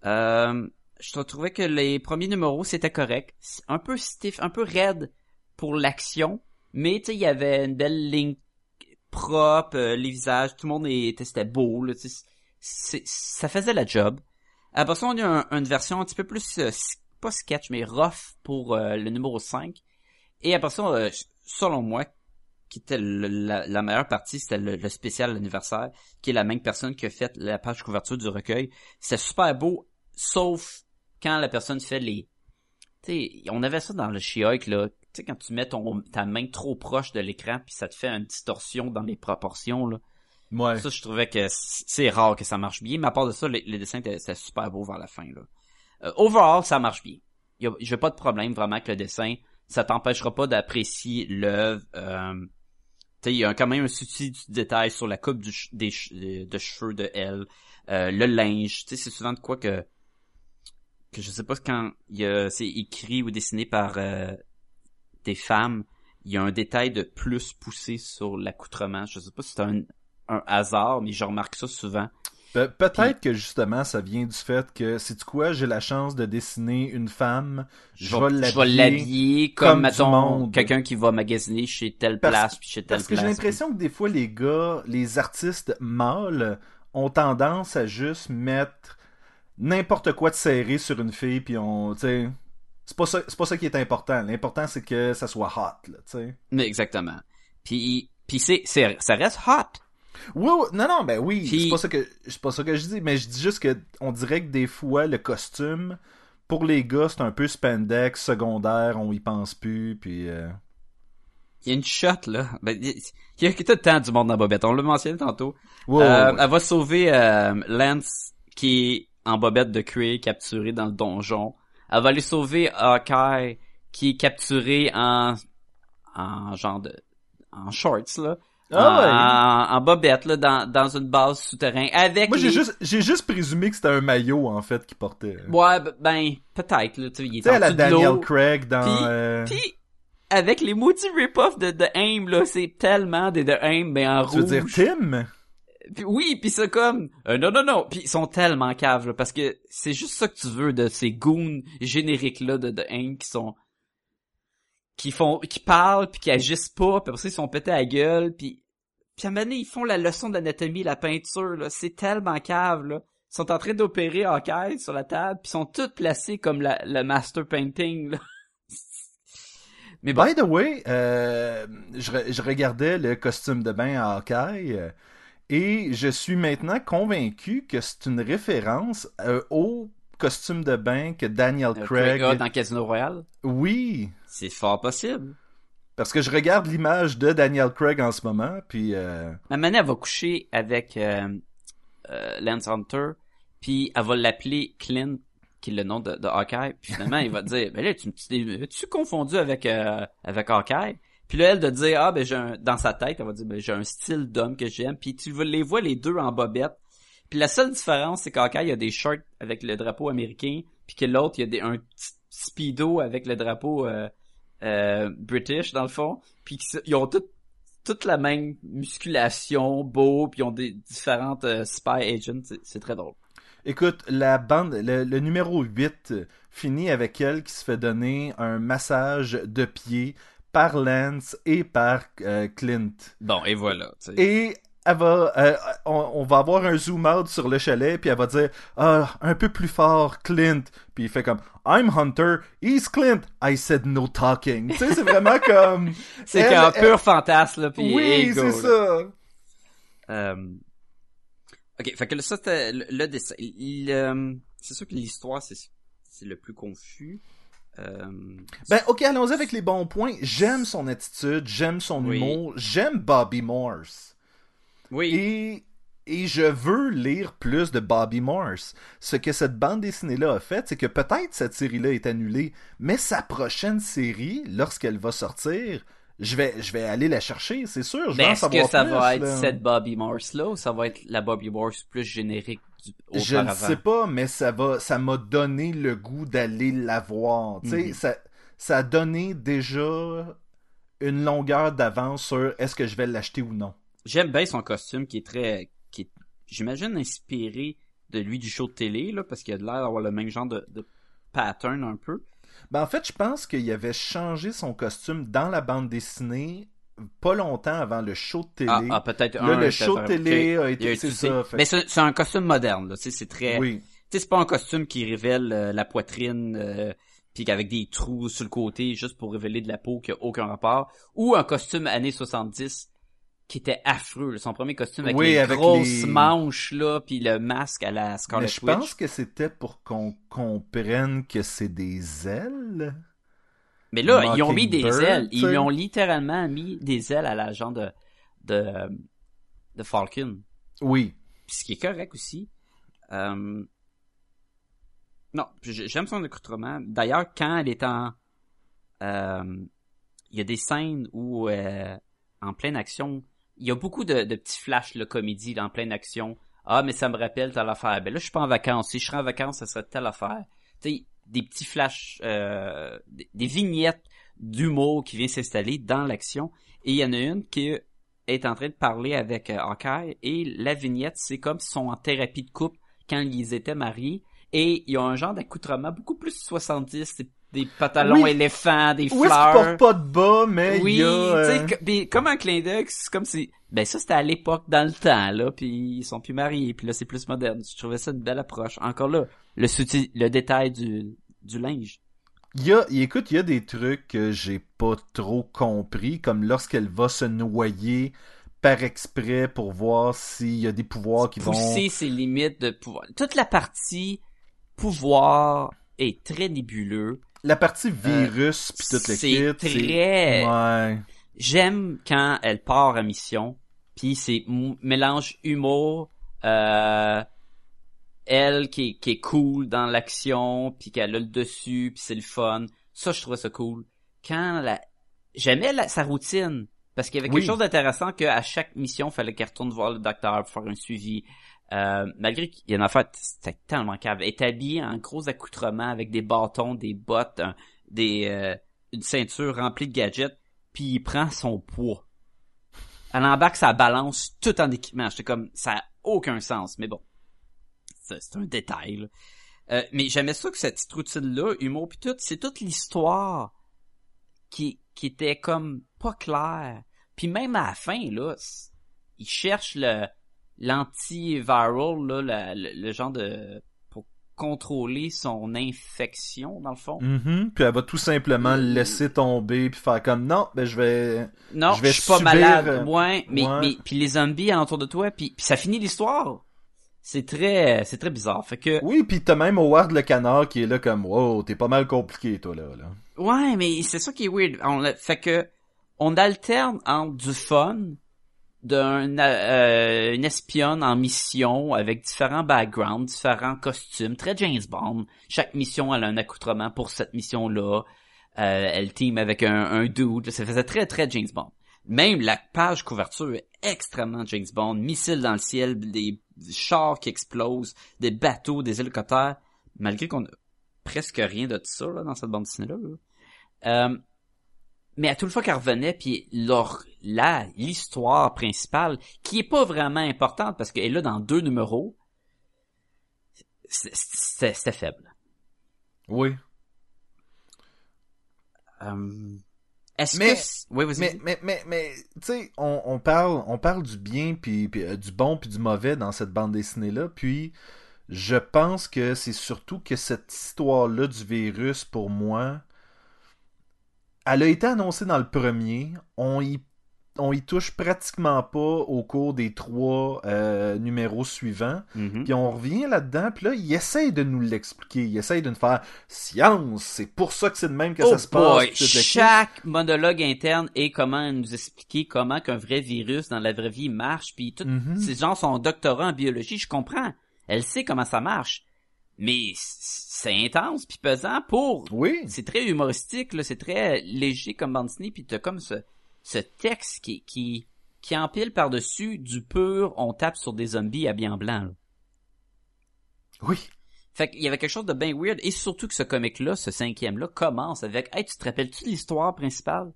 Euh, je trouvais que les premiers numéros, c'était correct. Un peu stiff, un peu raide pour l'action, mais il y avait une belle ligne propre, euh, les visages, tout le monde était, c'était beau, là, ça faisait la job. Après ça, on a un- une version un petit peu plus, euh, pas sketch, mais rough pour euh, le numéro 5. Et après ça, selon moi, qui était la, meilleure partie, c'était le, spécial anniversaire, qui est la même personne qui a fait la page couverture du recueil. C'est super beau, sauf quand la personne fait les... Tu on avait ça dans le She-Hulk, là. Tu sais, quand tu mets ton, ta main trop proche de l'écran, puis ça te fait une distorsion dans les proportions, là. Ouais. Ça, je trouvais que c'est rare que ça marche bien, mais à part de ça, les, les dessins étaient, super beau vers la fin, là. Euh, overall, ça marche bien. J'ai pas de problème vraiment avec le dessin. Ça t'empêchera pas d'apprécier l'œuvre. Euh, tu sais, il y a quand même un souci du détail sur la coupe du des de cheveux de elle, euh, le linge. Tu sais, c'est souvent de quoi que que je sais pas quand il c'est écrit ou dessiné par euh, des femmes, il y a un détail de plus poussé sur l'accoutrement. Je sais pas si c'est un un hasard, mais je remarque ça souvent. Pe- Peut-être que justement ça vient du fait que, c'est quoi, j'ai la chance de dessiner une femme, je, vais je vais l'habiller. comme, comme quelqu'un qui va magasiner chez telle Parce- place puis chez telle Parce que place. j'ai l'impression que des fois les gars, les artistes mâles, ont tendance à juste mettre n'importe quoi de serré sur une fille, puis on, tu sais, c'est pas ça, c'est pas ça qui est important. L'important c'est que ça soit hot, là, tu sais. Mais exactement. Puis puis c'est c'est ça reste hot. Oui, oui, non, non, ben oui, Puis- c'est pas ça que c'est pas ça que je dis, mais je dis juste que on dirait que des fois le costume pour les gars c'est un peu spandex secondaire, on y pense plus, puis euh, Il y a une shot, là. Ben, il y a tout le temps du monde dans Bobette. On l'a mentionné tantôt. Euh, ouais. Elle va sauver euh, Lance, qui est en bobette de cuir, capturé dans le donjon. Elle va aller sauver Hawkeye, qui est capturé en, en genre de, en shorts, là. Ah en, en bobette, là, dans, dans une base souterraine. Avec Moi j'ai les- juste j'ai juste présumé que c'était un maillot en fait qu'il portait. Ouais, ben, peut-être, là. Tu sais, il sais en la. Daniel Craig dans Puis- euh, Puis, avec les maudits rip-off de The Aim, là, c'est tellement des The Aim, mais en tu veux rouge. dire Tim? Puis oui, puis c'est comme euh, non non non, puis ils sont tellement caves là, parce que c'est juste ça que tu veux de ces goons génériques là de, de Hank qui sont qui font qui parlent puis qui agissent pas, puis après ça ils sont pétés à la gueule puis puis à un moment donné, ils font la leçon d'anatomie, la peinture là, c'est tellement cave là. Ils sont en train d'opérer Hawkeye sur la table, puis ils sont tous placés comme la, le master painting là. Mais By the way, euh, je, je regardais le costume de bain à Hawkeye et je suis maintenant convaincu que c'est une référence euh, au costume de bain que Daniel euh, Craig. Dans Casino Royale, Oui, c'est fort possible. parce que je regarde l'image de Daniel Craig en ce moment, puis euh, Ma elle va coucher avec euh, Lance Hunter, puis elle va l'appeler Clint, qui est le nom de, de Hawkeye. Puis finalement, il va dire, ben là, tu tu tu confondu avec avec Hawkeye. Puis là, elle de dire, ah ben j'ai un, dans sa tête, elle va dire, ben j'ai un style d'homme que j'aime. Puis tu les vois les deux en bobette. Puis la seule différence, c'est qu'Hawkeye a des shorts avec le drapeau américain, puis que l'autre, il y a des, un speedo avec le drapeau euh, euh, british dans le fond. Puis ils ont tout toute la même musculation, beau, puis ils ont des différentes euh, spy agents. C'est- très drôle. écoute, la bande, le, le numéro 8 finit avec elle qui se fait donner un massage de pied par Lance et par euh, Clint. Bon, et voilà. Et elle va, euh, on, on va avoir un zoom out sur le chalet, puis elle va dire, ah, un peu plus fort, Clint. Puis il fait comme, I'm Hunter, he's Clint. I said no talking. Tu sais, c'est vraiment comme. C'est qu'un elle- pur fantasme, puis Oui, c'est ça. Euh, Ok, fait que ça, le, le dessin. Il, euh, c'est sûr que l'histoire, c'est, c'est le plus confus. Euh, Ben, ok, allons-y avec les bons points. J'aime son attitude, j'aime son Oui. humour, j'aime Bobby Morse. oui. Et, et je veux lire plus de Bobby Morse. Ce que cette bande dessinée-là a fait, c'est que peut-être cette série-là est annulée, mais sa prochaine série, lorsqu'elle va sortir, je vais, je vais aller la chercher, c'est sûr. Je vais Mais en est-ce que ça plus, va être là. cette Bobby Morse là ou ça va être la Bobby Morse plus générique du Je ne sais pas, mais ça va, ça m'a donné le goût d'aller la voir. Mhm. ça, ça a donné déjà une longueur d'avance sur est-ce que je vais l'acheter ou non. J'aime bien son costume qui est très, qui est, j'imagine inspiré de lui du show de télé là, parce qu'il a l'air d'avoir le même genre de, de pattern un peu. Ben, en fait, je pense qu'il avait changé son costume dans la bande dessinée pas longtemps avant le show de télé. Ah, ah, peut-être Là, un. le show de télé a été, c'est ça. fait- Mais c'est un costume moderne, là. Tu sais, c'est très. Oui. Tu sais, c'est pas un costume qui révèle euh, la poitrine, euh, puis avec des trous sur le côté juste pour révéler de la peau qui a aucun rapport, ou un costume années 70 qui était affreux. là. Son premier costume avec Oui, les avec grosses les- manches là, puis le masque à la Scarlet Mais je Witch. pense que c'était pour qu'on comprenne que c'est des ailes. Mais là, ils ont mis des ailes. Ils ont littéralement mis des ailes à la genre de de, de Falcon. Oui. Ce qui est correct aussi. Euh, Non, j'aime son accoutrement. D'ailleurs, quand elle est en... euh, Il y a des scènes où, euh, en pleine action, il y a beaucoup de, de petits flashs, de comédie, en pleine action. Ah, mais ça me rappelle telle affaire. Ben là, je suis pas en vacances. Si je serais en vacances, ça serait telle affaire. Tu sais, des petits flashs, euh, des, vignettes d'humour qui vient s'installer dans l'action. Et il y en a une qui est en train de parler avec euh, et la vignette, c'est comme s'ils sont en thérapie de couple quand ils étaient mariés et ils ont un genre d'accoutrement beaucoup plus 70, c'est des pantalons Oui. éléphants, des est-ce fleurs. porte pas de bas, mais oui, il y a... euh, comme un clin d'œil, c'est comme si, ben ça c'était à l'époque, dans le temps, là, puis ils sont plus mariés, puis là c'est plus moderne. Je trouvais ça une belle approche. Encore là, le détail du, du linge. Il y a, écoute, il y a des trucs que j'ai pas trop compris, comme lorsqu'elle va se noyer par exprès pour voir s'il y a des pouvoirs qui vont... Pousser ses limites de pouvoir. Toute la partie pouvoir est très nébuleux. La partie virus puis toute le c'est très- Ouais. J'aime quand elle part à mission, puis c'est mélange humour, euh, elle qui est, qui est cool dans l'action, puis qu'elle a le dessus, puis c'est le fun. Ça, je trouvais ça cool. Quand la... J'aimais la- sa routine, parce qu'il y avait quelque Oui. chose d'intéressant qu'à chaque mission, il fallait qu'elle retourne voir le docteur pour faire un suivi. Euh, malgré qu'il y en a fait, c'était tellement cave. Est habillée en gros accoutrements avec des bâtons, des bottes, des, euh, une ceinture remplie de gadgets, puis il prend son poids. Elle embarque sa balance tout en équipement. J'étais comme, ça a aucun sens, mais bon. C'est un détail. Euh, mais j'aimais ça que cette petite routine-là, humour pis tout, c'est toute l'histoire qui, qui était comme pas claire. Puis même à la fin, là, il cherche le l'antiviral, là, la- le, le genre de pour contrôler son infection dans le fond. Mhm. Puis elle va tout simplement le laisser tomber puis faire comme non, ben je vais Non, Je je, vais suis pas malade. euh, Ouais, mais, ouais. mais puis les zombies alentour de toi, puis, puis ça finit l'histoire. C'est très c'est très bizarre. Fait que Oui, puis t'as même Howard le canard qui est là comme wow, t'es pas mal compliqué toi là là. ouais, mais c'est ça qui est weird. On fait que on alterne entre du fun d'un euh, une espionne en mission avec différents backgrounds, différents costumes, très James Bond. Chaque mission elle a un accoutrement pour cette mission-là. Euh, elle team avec un, un dude. Ça faisait très très James Bond. Même la page couverture est extrêmement James Bond. Missiles dans le ciel, des chars qui explosent, des bateaux, des hélicoptères. Malgré qu'on a presque rien de ça là, dans cette bande dessinée-là. là. Euh, mais à toute fois qu'elle revenait, puis leur, là, l'histoire principale, qui est pas vraiment importante parce qu'elle est là dans deux numéros, c'est faible. Oui. Euh, Est-ce Mais- que... Oui, vas-y. Mais mais mais mais tu sais, on, on parle on parle du bien puis, puis, euh, du bon puis du mauvais dans cette bande dessinée là, puis je pense que c'est surtout que cette histoire là du virus pour moi elle a été annoncée dans le premier, on y on y touche pratiquement pas au cours des trois euh, numéros suivants. Mhm. Puis on revient là-dedans, puis là, il essaye de nous l'expliquer. Il essaye de nous faire science, c'est pour ça que c'est de même que Oh ça se passe. boy, chaque monologue interne est comment nous expliquer comment qu'un vrai virus dans la vraie vie marche, puis tout, Mhm. ces gens sont doctorats en biologie, je comprends. Elle sait comment ça marche. Mais c'est intense puis pesant pour Oui. c'est très humoristique là, c'est très léger comme bande dessinée puis t'as comme ce ce texte qui qui qui empile par-dessus du pur on tape sur des zombies habillés en blanc. là. Oui. Fait qu'il y avait quelque chose de bien weird et surtout que ce comic là, ce cinquième là commence avec "Hey, tu te rappelles-tu de l'histoire principale?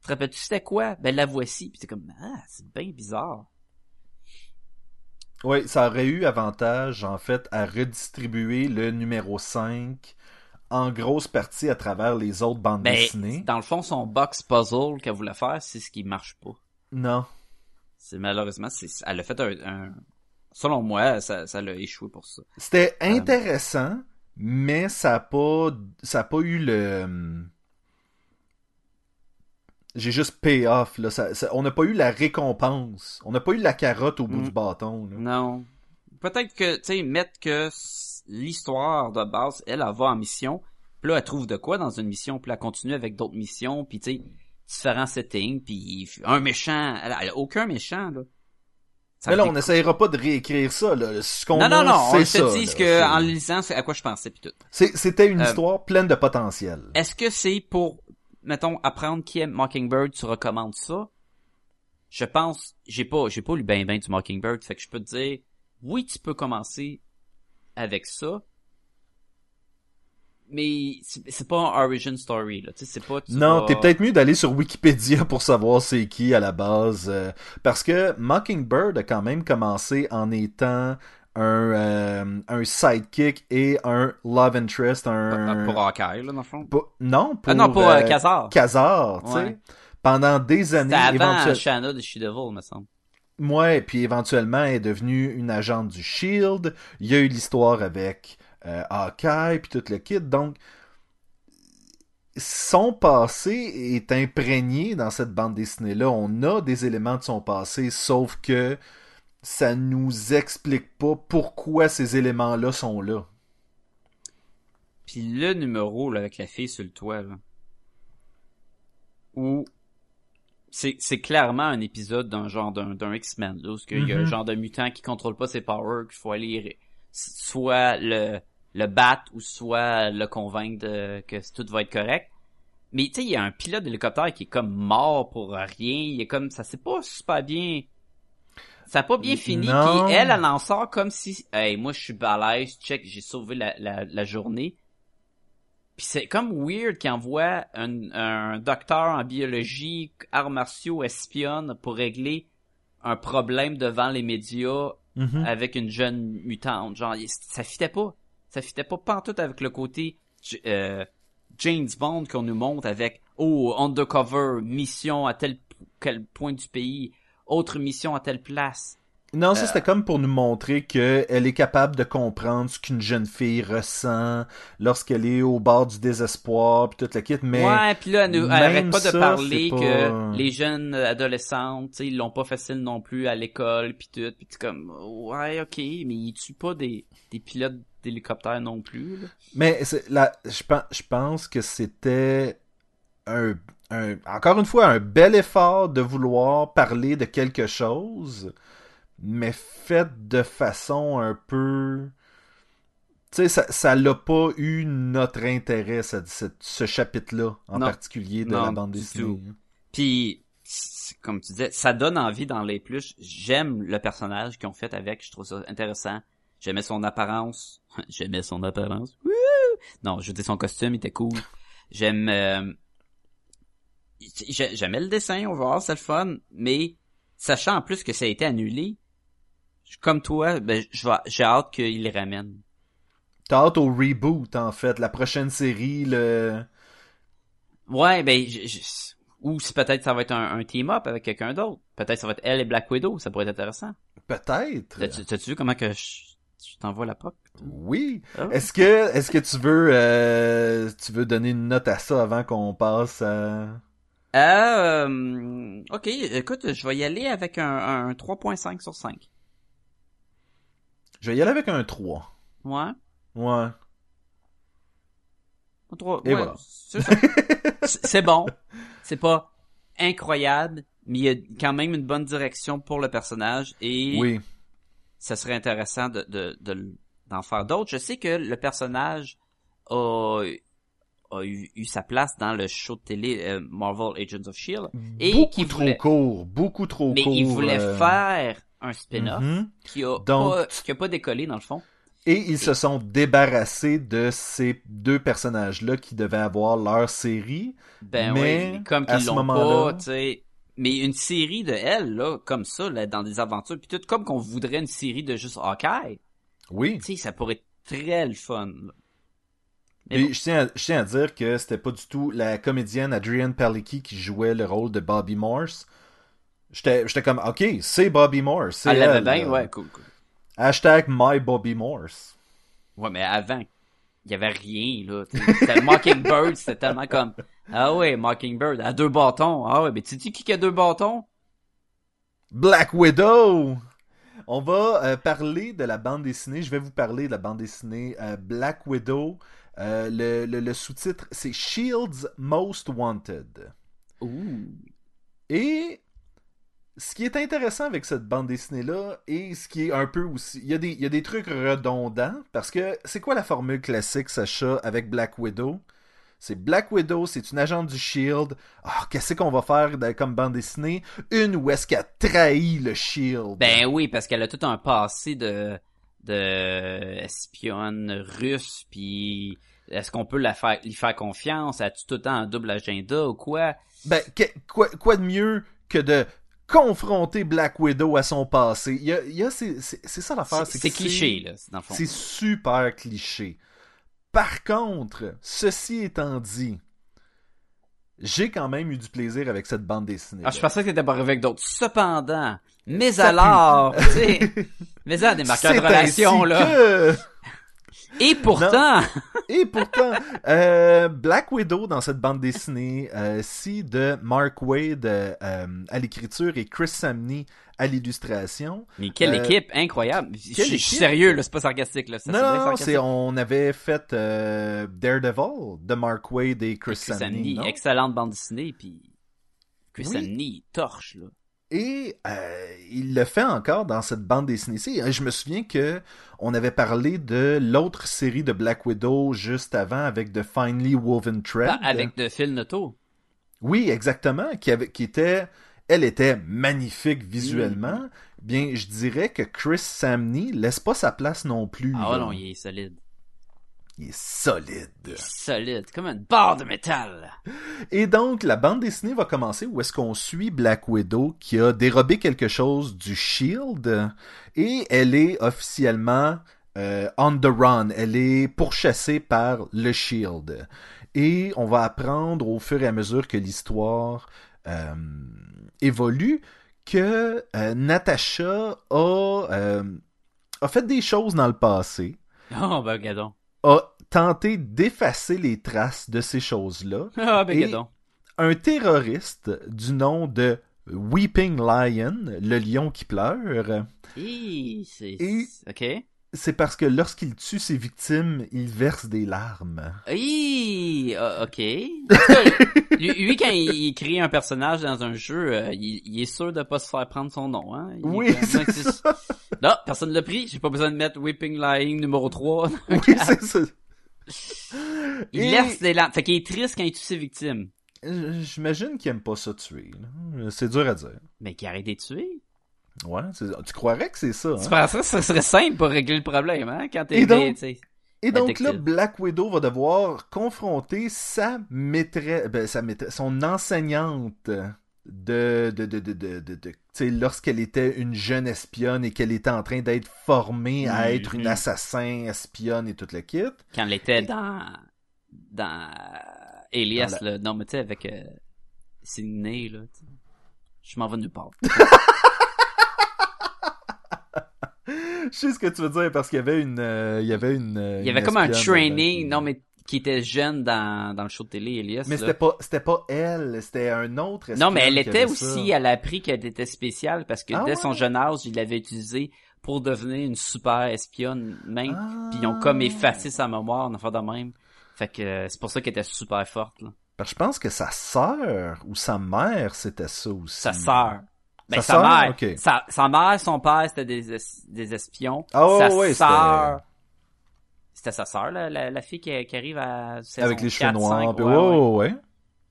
Tu te rappelles-tu c'était quoi Ben la voici." Puis t'es comme "Ah, c'est bien bizarre." Oui, ça aurait eu avantage, en fait, à redistribuer le numéro 5 en grosse partie à travers les autres bandes Ben, dessinées. dans le fond son box puzzle qu'elle voulait faire, c'est ce qui marche pas. Non. C'est malheureusement, c'est, elle a fait un, un- selon moi, ça, ça l'a échoué pour ça. C'était intéressant, mais ça a pas, ça a pas eu le. J'ai juste pay off là. Ça- ça- on n'a pas eu la récompense. On n'a pas eu la carotte au bout Mm. du bâton. là. Non. Peut-être que, tu sais, mettre que l'histoire de base, elle, elle va en mission, puis là, elle trouve de quoi dans une mission, puis elle continue avec d'autres missions, puis tu sais, différents settings, puis un méchant, elle, elle a aucun méchant, là. Ça Mais là, on n'essayera pas de réécrire ça. Là. Ce qu'on Non, non, non, on ça, dit là. que, en le lisant, c'est à quoi je pensais, puis tout. C'était une Euh, histoire pleine de potentiel. Est-ce que c'est pour, mettons, apprendre qui est Mockingbird, tu recommandes ça? Je pense, j'ai pas, j'ai pas lu ben ben du Mockingbird, fait que je peux te dire, oui, tu peux commencer avec ça, mais c'est c'est pas un origin story, là, tu sais, c'est pas, tu Non, vas- t'es peut-être mieux d'aller sur Wikipédia pour savoir c'est qui à la base. euh, parce que Mockingbird a quand même commencé en étant un, euh, un sidekick et un love interest. Un... Pour Hawkeye, là, dans le fond. Non, pour, ah non, pas euh, euh, Khazar. Khazar, tu sais. Ouais. Pendant des années, C'était avant. Shanna de She-Devil, me semble. Ouais, puis éventuellement, elle est devenue une agente du Shield. Il y a eu l'histoire avec euh, Hawkeye, puis tout le kit. Donc, son passé est imprégné dans cette bande dessinée-là. On a des éléments de son passé, sauf que ça nous explique pas pourquoi ces éléments-là sont là. Puis le numéro là, avec la fille sur le toit, là, où c'est, clairement un épisode d'un genre d'un, X-Men, où il y a un Mhm. genre de mutant qui contrôle pas ses powers, qu'il faut aller soit le, le battre ou soit le convaincre de, que tout va être correct. Mais tu sais, il y a un pilote d'hélicoptère qui est comme mort pour rien. Il est comme ça, c'est pas super bien. Ça a pas bien fini. Puis elle, elle en sort comme si, hey, moi je suis balèze, check, j'ai sauvé la, la, la journée. Puis c'est comme weird qu'il envoie un, un docteur en biologie, arts martiaux, espionne pour régler un problème devant les médias Mhm. avec une jeune mutante. Genre, ça fitait pas. Ça fitait pas pantoute avec le côté euh, James Bond qu'on nous montre avec oh undercover mission à tel quel point du pays, autre mission à telle place. Non, Euh. ça c'était comme pour nous montrer qu'elle est capable de comprendre ce qu'une jeune fille ressent lorsqu'elle est au bord du désespoir puis toute la kit, mais ouais, puis là elle, nous- elle arrête pas de parler que les jeunes adolescentes, ils l'ont pas facile non plus à l'école puis tout, puis comme ouais, OK, mais ils tuent pas des des pilotes d'hélicoptères non plus. là. mais je pense je pense que c'était un, un encore une fois un bel effort de vouloir parler de quelque chose mais fait de façon un peu tu sais ça ça l'a pas eu notre intérêt ce chapitre-là en Non. particulier de Non, la bande dessinée. tout. Puis, comme tu disais, ça donne envie dans les plus. J'aime le personnage qu'ils ont fait avec. Je trouve ça intéressant. J'aimais son apparence. J'aimais son apparence. Non, je dire, son costume il était cool. J'aime... euh, J'aimais le dessin, on va voir, c'est le fun. Mais, sachant en plus que ça a été annulé, comme toi, ben, je vais- j'ai hâte qu'il les ramène. T'as hâte au reboot, en fait. La prochaine série, le... Ouais, ben, je- je- ou si peut-être ça va être un, un team-up avec quelqu'un d'autre. Peut-être ça va être elle et Black Widow, ça pourrait être intéressant. Peut-être. T'as-tu vu comment que je, je t'envoie la POC? Oui. Ah. Est-ce que, est-ce que tu veux, euh, tu veux donner une note à ça avant qu'on passe à... Euh, ok, écoute, je vais y aller avec un, un 3.5 sur 5. Je vais y aller avec un 3. Ouais. Ouais. Un 3, Et ouais, voilà. C'est ça. C'est- c'est bon. C'est pas incroyable, mais il y a quand même une bonne direction pour le personnage et Oui. ça serait intéressant de, de, de l- d'en faire d'autres. Je sais que le personnage a, a eu, eu sa place dans le show de télé euh, Marvel Agents of Shield, Et beaucoup trop voulait- court. Beaucoup trop mais court. il voulait euh, faire un spin-off mhm. qui a Donc- pas, qui a pas décollé dans le fond. Et ils se sont débarrassés de ces deux personnages-là qui devaient avoir leur série. Ben Mais, oui, comme qu'ils l'ont pas, tu sais. Mais une série de elle là, comme ça, là, dans des aventures, puis tout comme qu'on voudrait une série de juste Hawkeye, Oui. tu sais, ça pourrait être très le fun. Mais bon. je, tiens à, je tiens à dire que c'était pas du tout la comédienne Adrienne Palicki qui jouait le rôle de Bobby Morse. J'étais comme, ok, c'est Bobby Morse. Elle l'avait bien, ouais, cool, cool. Hashtag My Bobby Morse. Ouais, mais avant, il y avait rien, là. C'était Mockingbird, c'était tellement comme, ah ouais, Mockingbird, à deux bâtons. Ah ouais, mais tu dis qui qui a deux bâtons? Black Widow! On va euh, parler de la bande dessinée. Je vais vous parler de la bande dessinée euh, Black Widow. Euh, le le- le sous-titre, c'est Shield's Most Wanted. Et ce qui est intéressant avec cette bande dessinée-là, et ce qui est un peu aussi. Il y, a des, il y a des trucs redondants, parce que c'est quoi la formule classique, Sacha, avec Black Widow? C'est Black Widow, c'est une agente du Shield. Ah, qu'est-ce qu'on va faire de- comme bande dessinée? Une où est-ce qu'elle trahit le Shield? Ben oui, parce qu'elle a tout un passé de, de espionne russe, puis est-ce qu'on peut la faire, lui faire confiance? As-tu tout le temps un double agenda ou quoi? Ben, que- quoi, quoi de mieux que de confronter Black Widow à son passé? Il y a, il y a c'est, c'est- c'est ça l'affaire. C'est cliché, là, dans le fond. C'est super cliché. Par contre, ceci étant dit, j'ai quand même eu du plaisir avec cette bande dessinée. Ah, je pensais que t'étais pas avec d'autres. Cependant, mais Ça alors, tu sais, mais ça, des marqueurs de relation, là. Que... Et pourtant, Et pourtant, euh, Black Widow dans cette bande dessinée, euh, si de Mark Wade euh, à l'écriture et Chris Samney à l'illustration. mais quelle Euh, équipe incroyable. Je je suis équipe? sérieux, là, c'est pas sarcastique, là. Ça, non, c'est on avait fait euh, Daredevil de Mark Wade et Chris, Chris Samney. Excellente bande dessinée, puis Chris Oui. Samney, torche, là. Et euh, il le fait encore dans cette bande dessinée. Je me souviens que on avait parlé de l'autre série de Black Widow juste avant avec The Finely Woven Thread. Avec de Phil Noto. Oui, exactement. Qui, avait, qui était, elle était magnifique visuellement. Bien, je dirais que Chris Samney laisse pas sa place non plus. Ah là. non, il est solide. Il est solide. Solide, comme une barre de métal. Et donc, la bande dessinée va commencer où est-ce qu'on suit Black Widow qui a dérobé quelque chose du Shield et elle est officiellement euh, on the run. Elle est pourchassée par le Shield. Et on va apprendre au fur et à mesure que l'histoire euh, évolue que euh, Natasha a, a fait des choses dans le passé Oh, ben, gadon. A tenté d'effacer les traces de ces choses-là Ah, ben, Et- un terroriste du nom de Weeping Lion, le lion qui pleure. Et-. C'est parce que lorsqu'il tue ses victimes, il verse des larmes. Hi, ah, ok. Lui, lui, quand il, il crée un personnage dans un jeu, euh, il, il est sûr de pas se faire prendre son nom, hein. Il Oui, c'est ça. Non, personne l'a pris. J'ai pas besoin de mettre Whipping Lying numéro 3. Oui, c'est ça. Il Et- laisse des larmes. Fait qu'il est triste quand il tue ses victimes. J'imagine qu'il aime pas ça tuer. C'est dur à dire. Mais qu'il arrête de tuer. Ouais, tu croirais que c'est ça. Tu hein? penserais que ce serait simple pour régler le problème, hein, quand t'es Et donc- gay, tu. Et donc là. Black Widow va devoir confronter sa maîtresse, ben, sa maîtresse, son enseignante de, de, de, de, de, lorsqu'elle était une jeune espionne et qu'elle était en train d'être formée à Mhm. être une assassin, espionne et tout le kit. Quand elle était dans, dans Elias, Dans là. Non, mais tu sais, avec, euh, Sydney, là. Je m'en vais nulle part. Je sais ce que tu veux dire parce qu'il y avait une, euh, il y avait une, euh, Il y avait une comme un training, là, non, mais qui était jeune dans, dans le show de télé, Elias. Mais c'était pas, c'était pas elle, c'était un autre. Non, mais elle était aussi, ça. elle a appris qu'elle était spéciale parce que Ah dès ouais? son jeune âge, il l'avait utilisée pour devenir une super espionne même. Ah. Puis ils ont comme effacé sa mémoire, en affaire de même. Fait que euh, c'est pour ça qu'elle était super forte, là. Parce que je pense que sa sœur ou sa mère, c'était ça aussi. Sa sœur. Ben, Sa mère. Ok. Sa, sa mère, son père, c'était des, es- des espions. Ah ouais, sa ouais, sœur. C'était sa sœur, la, la, la fille qui, qui arrive à Avec les cheveux 4, noirs. 5, puis ouais, ouais, ouais. ouais.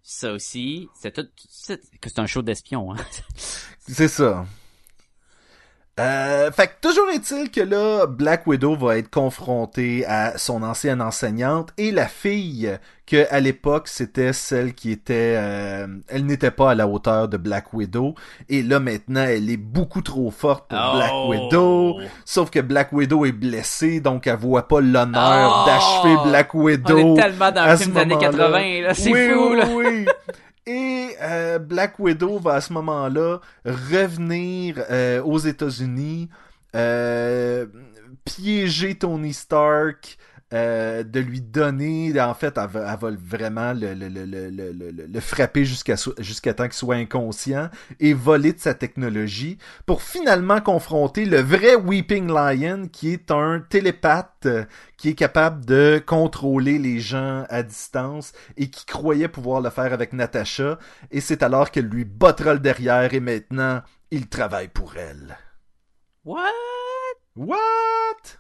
Ça aussi. C'est tout, c'est, un show d'espion, hein. C'est ça. Euh, fait que toujours est-il que là, Black Widow va être confrontée à son ancienne enseignante et la fille que à l'époque c'était celle qui était, euh, elle n'était pas à la hauteur de Black Widow et là maintenant elle est beaucoup trop forte pour Black Oh. Widow. Sauf que Black Widow est blessée donc elle voit pas l'honneur Oh. d'achever Black Widow. On est tellement dans le film des années moment-là. 80, là. C'est oui, fou, oui, là. oui. Et euh, Black Widow va à ce moment-là revenir euh, aux États-Unis, euh, piéger Tony Stark, euh, de lui donner, en fait, elle va, elle va vraiment le, le, le, le, le, le- le frapper jusqu'à jusqu'à temps qu'il soit inconscient et voler de sa technologie pour finalement confronter le vrai Weeping Lion qui est un télépathe euh, qui est capable de contrôler les gens à distance et qui croyait pouvoir le faire avec Natasha et c'est alors qu'elle lui bottera le derrière et maintenant il travaille pour elle. What? What?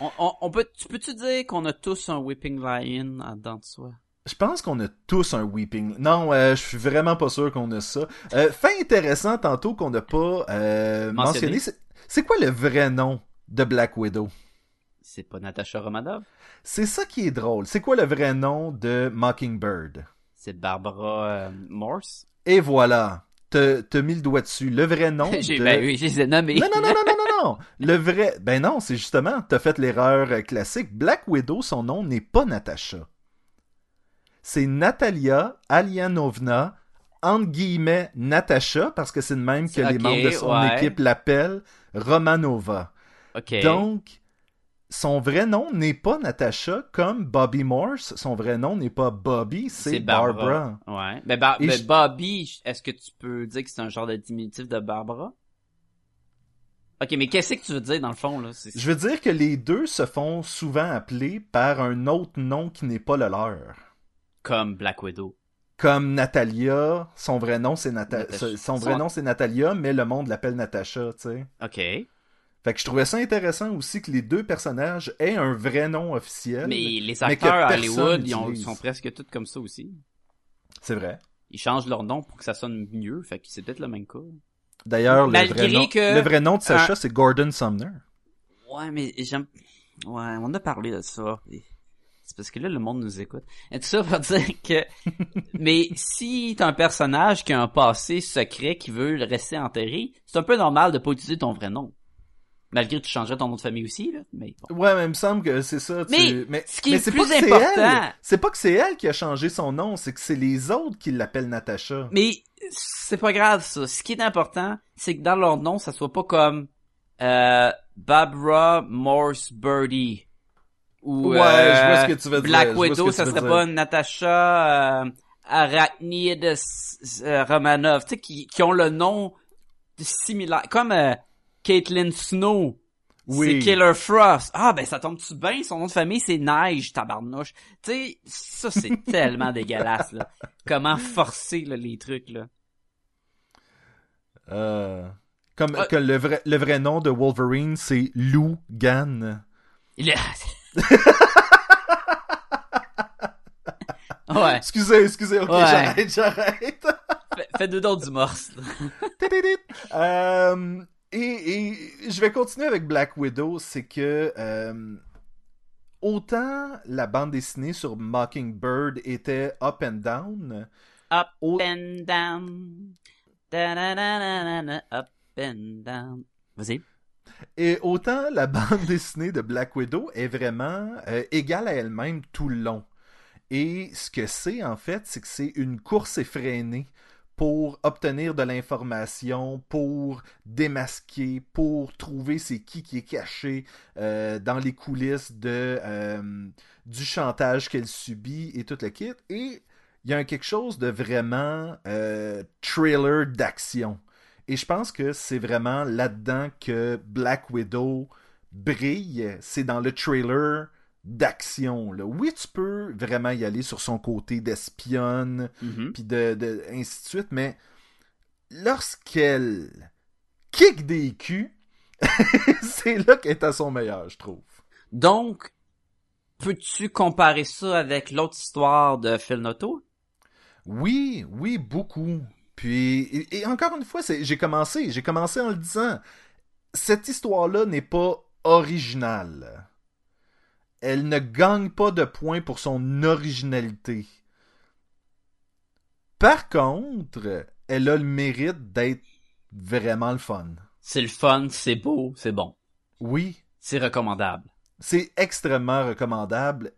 On, on, on peut, tu peux-tu dire qu'on a tous un Whipping Lion en dedans de soi? Je pense qu'on a tous un weeping. Non, euh, je suis vraiment pas sûr qu'on a ça. Euh, fait intéressant tantôt qu'on n'a pas euh, Mentionné. C'est- quoi le vrai nom de Black Widow? C'est pas Natasha Romanov? C'est ça qui est drôle. C'est quoi le vrai nom de Mockingbird? C'est Barbara Morse? Et voilà. Te- T'as mis le doigt dessus. Le vrai nom J'ai, de... ben oui, je les ai nommés. Non, non, non, non, non, non, non. Le vrai... Ben non, c'est justement, t'as fait l'erreur euh, classique. Black Widow, son nom n'est pas Natasha. C'est Natalia Alianovna, entre guillemets, Natasha, parce que c'est de même que les membres de son ouais. équipe l'appellent Romanova. Ok. Donc, son vrai nom n'est pas Natasha comme Bobby Morse. Son vrai nom n'est pas Bobby, c'est Barbara. Ouais. Mais, Bar- mais je- Bobby, est-ce que tu peux dire que c'est un genre de diminutif de Barbara? Ok, mais qu'est-ce que tu veux dire dans le fond, là? Je veux dire que les deux se font souvent appeler par un autre nom qui n'est pas le leur. Comme Black Widow. Comme Natalia, son vrai nom c'est Nata- Natasha. son vrai Son- nom c'est Natalia, mais le monde l'appelle Natasha, tu sais. Ok. Fait que je trouvais ça intéressant aussi que les deux personnages aient un vrai nom officiel. Mais les mais acteurs à personne Hollywood, ils ont- sont presque tous comme ça aussi. C'est vrai. Ils changent leur nom pour que ça sonne mieux, fait que c'est peut-être le même cas. D'ailleurs, le vrai, nom, que- le vrai nom de Sacha, Ah. c'est Gordon Sumner. Ouais, mais j'aime... Ouais, on a parlé de ça. C'est parce que là, le monde nous écoute. Et tout ça pour dire que... mais si t'as un personnage qui a un passé secret qui veut le rester enterré, c'est un peu normal de pas utiliser ton vrai nom. Malgré que tu changerais ton nom de famille aussi, là. Mais bon. Ouais, mais il me semble que c'est ça. tu- Mais ce qui est plus important-. C'est pas que c'est elle qui a changé son nom, c'est que c'est les autres qui l'appellent Natacha. Mais c'est pas grave, ça. Ce qui est important, c'est que dans leur nom, ça soit pas comme... Euh, Barbara Morse Birdie. Ou Ouais, euh, je vois ce que tu veux dire, Black vois ce Widow, ça serait dire. pas Natasha euh, Arachnid euh, Romanov, tu sais, qui, qui ont le nom similaire. Comme euh, Caitlyn Snow. Oui. C'est Killer Frost. Ah, ben ça tombe-tu bien? Son nom de famille, c'est Neige, tabarnouche. Tu sais, ça, c'est tellement dégueulasse, là. Comment forcer, là, les trucs, là? Euh, comme Ah. que le vrai, le vrai nom de Wolverine, c'est Lou Gann. Est... ouais. Excusez, excusez, ok, Ouais. j'arrête, j'arrête. Fais, deux dons du morse. Euh, et, et je vais continuer avec Black Widow, c'est que euh, autant la bande dessinée sur Mockingbird était up and down, Up Au- and down. Up and down. Vas-y. et autant la bande dessinée de Black Widow est vraiment euh, égale à elle-même tout le long. Et ce que c'est en fait, c'est que c'est une course effrénée pour obtenir de l'information, pour démasquer, pour trouver c'est qui qui est caché euh, dans les coulisses euh, du chantage qu'elle subit et tout le kit. Et il y a quelque chose de vraiment euh, thriller d'action. Et je pense que c'est vraiment là-dedans que Black Widow brille. C'est dans le trailer d'action. là. Oui, tu peux vraiment y aller sur son côté d'espionne, Mhm. puis de, de ainsi de suite, mais lorsqu'elle kick des culs, c'est là qu'elle est à son meilleur, je trouve. Donc, peux-tu comparer ça avec l'autre histoire de Phil Noto? Oui, oui, beaucoup. Puis, et, et encore une fois, c'est- j'ai commencé, j'ai commencé en le disant, cette histoire-là n'est pas originale. Elle ne gagne pas de points pour son originalité. Par contre, elle a le mérite d'être vraiment le fun. C'est le fun, c'est beau, c'est bon. Oui, C'est recommandable. c'est extrêmement recommandable.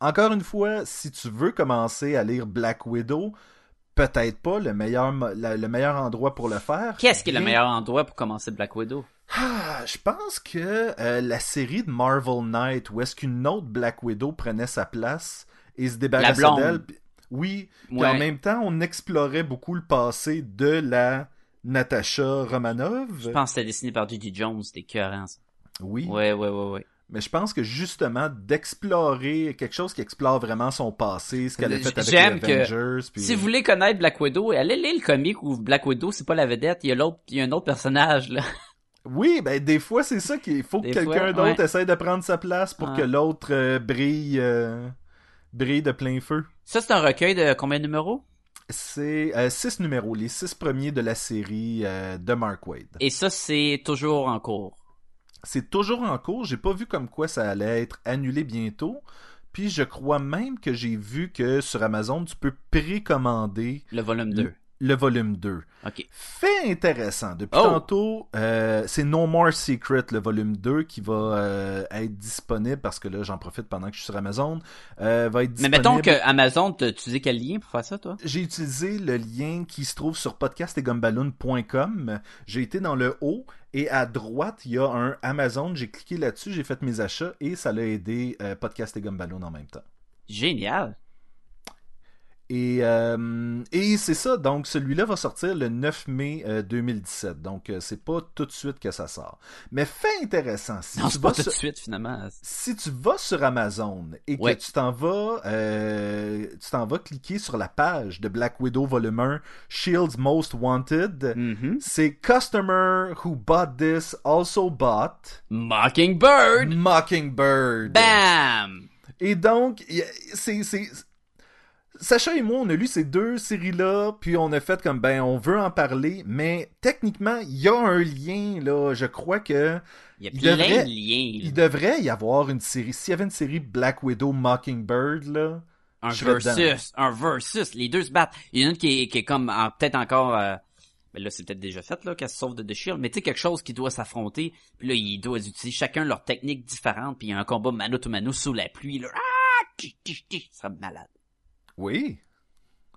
Encore une fois, si tu veux commencer à lire Black Widow, peut-être pas le meilleur, le meilleur endroit pour le faire. Qu'est-ce qui est le meilleur endroit pour commencer Black Widow? Ah, je pense que euh, la série de Marvel Knight, où est-ce qu'une autre Black Widow prenait sa place et se débarrassait d'elle. Oui, puis Ouais. en même temps, on explorait beaucoup le passé de la Natasha Romanov. Je pense que c'était dessiné par J.J. Jones, c'était écœurant, ça. Oui, Ouais, ouais, ouais, ouais. mais je pense que justement, d'explorer quelque chose qui explore vraiment son passé, ce qu'elle a fait avec les que- Avengers. puis- Si vous voulez connaître Black Widow, allez lire le comic où Black Widow, c'est pas la vedette, il y a l'autre, il y a un autre personnage, là. Oui, ben des fois c'est ça qu'il faut que quelqu'un d'autre ouais. essaie de prendre sa place pour que l'autre euh, brille, euh, brille de plein feu. Ça, c'est un recueil de combien de numéros? C'est euh, six numéros, les six premiers de la série de Mark Wade. Et ça, c'est toujours en cours. C'est toujours en cours, j'ai pas vu comme quoi ça allait être annulé bientôt. Puis je crois même que j'ai vu que sur Amazon tu peux précommander Le volume 2. Le volume 2. Ok. Fait intéressant. Depuis Oh! tantôt, euh, c'est No More Secret, le volume 2, qui va euh, être disponible, parce que là, j'en profite pendant que je suis sur Amazon, euh, va être Mais disponible. mettons que Amazon, t'as utilisé quel lien pour faire ça, toi? J'ai utilisé le lien qui se trouve sur podcastetgumballoon.com. J'ai été dans le haut et à droite, il y a un Amazon. J'ai cliqué là-dessus, j'ai fait mes achats et ça l'a aidé Podcast et Gumballoon en même temps. Génial. Et, euh, et c'est ça, donc celui-là va sortir le 9 mai euh, 2017. Donc euh, c'est pas tout de suite que ça sort. Mais fait intéressant, si Non, tu c'est pas vas tout sur- de suite, finalement. si tu vas sur Amazon et que tu t'en vas, euh, tu t'en vas cliquer sur la page de Black Widow Volume 1, Shield's Most Wanted, Mhm. c'est Customer who bought this also bought Mockingbird! Mockingbird. Bam! Et donc, c'est, Sacha et moi, on a lu ces deux séries-là, puis on a fait comme, ben, on veut en parler, mais techniquement, il y a un lien, là. Je crois que Il y a Il plein devrait- de liens. il devrait y avoir une série. S'il y avait une série Black Widow Mockingbird, là. un versus, un versus, les deux se battent. Il y en a une qui est, qui est comme en- peut-être encore, euh, ben là c'est peut-être déjà fait là, qu'elle se sauve de The Shield, mais tu sais quelque chose qui doit s'affronter. Puis là ils doivent utiliser chacun leur technique différente. Puis il y a un combat mano to mano sous la pluie. Là, ah, ça serait malade. Oui.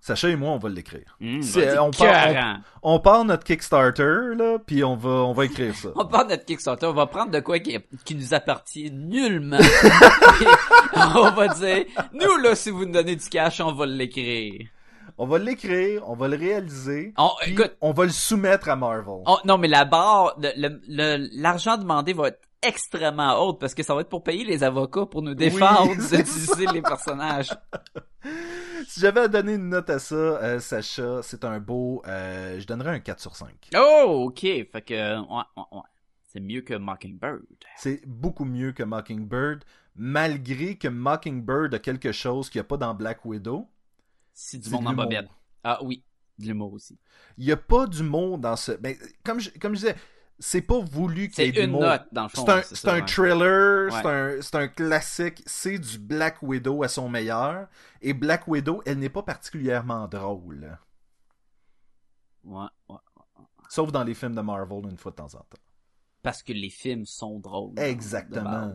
Sacha et moi, on va l'écrire. Vas-y, on part-. On part notre Kickstarter, là, puis on va, on va écrire ça. On de notre Kickstarter, on va prendre de quoi qui, qui nous appartient nullement. On va dire, nous là, si vous nous donnez du cash, on va l'écrire. On va l'écrire, on va le réaliser, On, écoute, on va le soumettre à Marvel. on- non mais la barre, le- le- le- l'argent demandé va être extrêmement haute parce que ça va être pour payer les avocats pour nous défendre Oui, d'utiliser les personnages. Si j'avais à donner une note à ça, euh, Sacha, c'est un beau... euh, je donnerais un 4 sur 5. Oh, ok, fait que, ouais, ouais, ouais. C'est mieux que Mockingbird. C'est beaucoup mieux que Mockingbird, malgré que Mockingbird a quelque chose qu'il n'y a pas dans Black Widow. C'est du monde de en bobette. Ah oui, de l'humour aussi. Il n'y a pas d'humour dans ce... Ben, comme, je, comme je disais, c'est pas voulu qu'il y C'est ait une d'humour. note, dans le fond. C'est un, c'est c'est un ouais. thriller, Ouais. c'est un, c'est un classique, c'est du Black Widow à son meilleur. Et Black Widow, elle n'est pas particulièrement drôle. Ouais, ouais. Sauf dans les films de Marvel une fois de temps en temps. Parce que les films sont drôles. de Exactement.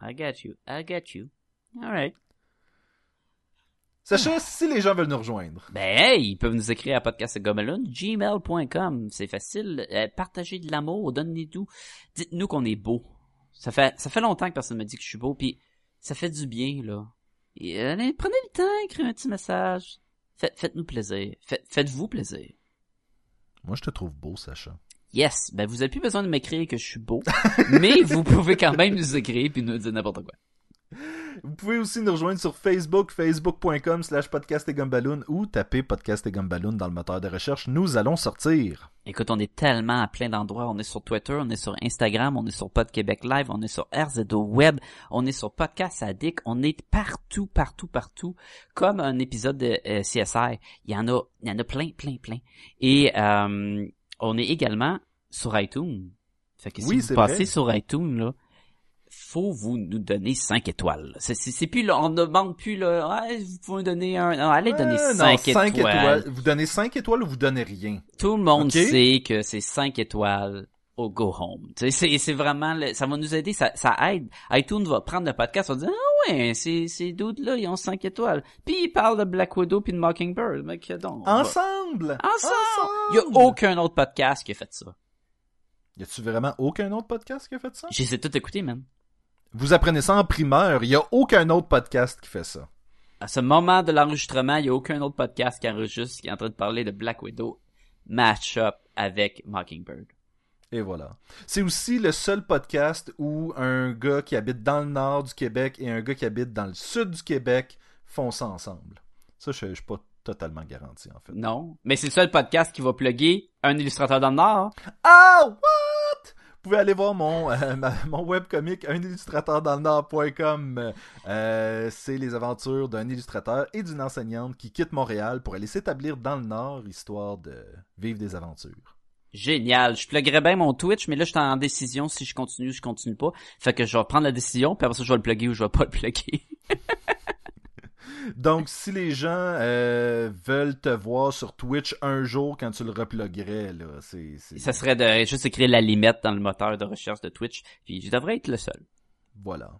I get you. I get you. Alright. Sacha, si les gens veulent nous rejoindre, Ben, hey, ils peuvent nous écrire à podcastgomelon, gmail.com. C'est facile. Euh, partagez de l'amour, donnez-nous. Dites-nous qu'on est beau. Ça fait, ça fait longtemps que personne me dit que je suis beau, puis ça fait du bien, là. Et, allez, prenez le temps, écrivez un petit message. Faites, faites-nous plaisir. Faites, faites-vous plaisir. moi je te trouve beau, Sacha. Yes, ben vous avez plus besoin de m'écrire que je suis beau, mais vous pouvez quand même nous écrire puis nous dire n'importe quoi. Vous pouvez aussi nous rejoindre sur Facebook, facebook.com slash podcast et gumballoon ou taper podcast et gumballoon dans le moteur de recherche. Nous allons sortir. Écoute, on est tellement à plein d'endroits. On est sur Twitter, on est sur Instagram, on est sur Pod Québec Live, on est sur RZO Web, on est sur Podcast Addict, on est partout, partout, partout. Comme un épisode de euh, CSI. Il y en a, il y en a plein, plein, plein. Et euh, on est également sur iTunes. Fait que si Oui, vous c'est passez vrai. sur iTunes, là, faut vous nous donner 5 étoiles. C'est, plus là, on ne demande plus là, Ah, vous pouvez donner un, non, allez donner Euh, 5 non, étoiles. cinq étoiles. Vous donnez 5 étoiles ou vous donnez rien? Tout le monde sait que c'est 5 étoiles au go home. C'est, vraiment, le- ça va nous aider, ça, ça aide. iTunes va prendre le podcast, va dire, ah ouais, ces, ces dudes-là, ils ont 5 étoiles. Puis ils parlent de Black Widow puis de Mockingbird. Mais que donc. on va- Ensemble! Ensemble! Il y a aucun autre podcast qui a fait ça. Y a-tu vraiment aucun autre podcast qui a fait ça? J'ai tout écouter, man. Vous apprenez ça en primeur. Y a aucun autre podcast qui fait ça. À ce moment de l'enregistrement, il y a aucun autre podcast qui enregistre qui est en train de parler de Black Widow match-up avec Mockingbird. Et voilà. C'est aussi le seul podcast où un gars qui habite dans le nord du Québec et un gars qui habite dans le sud du Québec font ça ensemble. Ça, je, je suis pas totalement garanti, en fait. Non. Mais c'est le seul podcast qui va plugger un illustrateur dans le Nord. Ah? Vous pouvez aller voir mon, euh, mon webcomic unillustrateurdans-le-nord.com. Euh, c'est les aventures d'un illustrateur et d'une enseignante qui quittent Montréal pour aller s'établir dans le nord, histoire de vivre des aventures. Génial. Je pluggerais bien mon Twitch, mais là, je suis en décision si je continue ou je continue pas. Fait que je vais prendre la décision, puis après ça, je vais le plugger ou je vais pas le plugger. Donc, si les gens euh, veulent te voir sur Twitch un jour quand tu le reploguerais, là, c'est... Ça serait de juste écrire la limite dans le moteur de recherche de Twitch, puis je devrais être le seul. Voilà.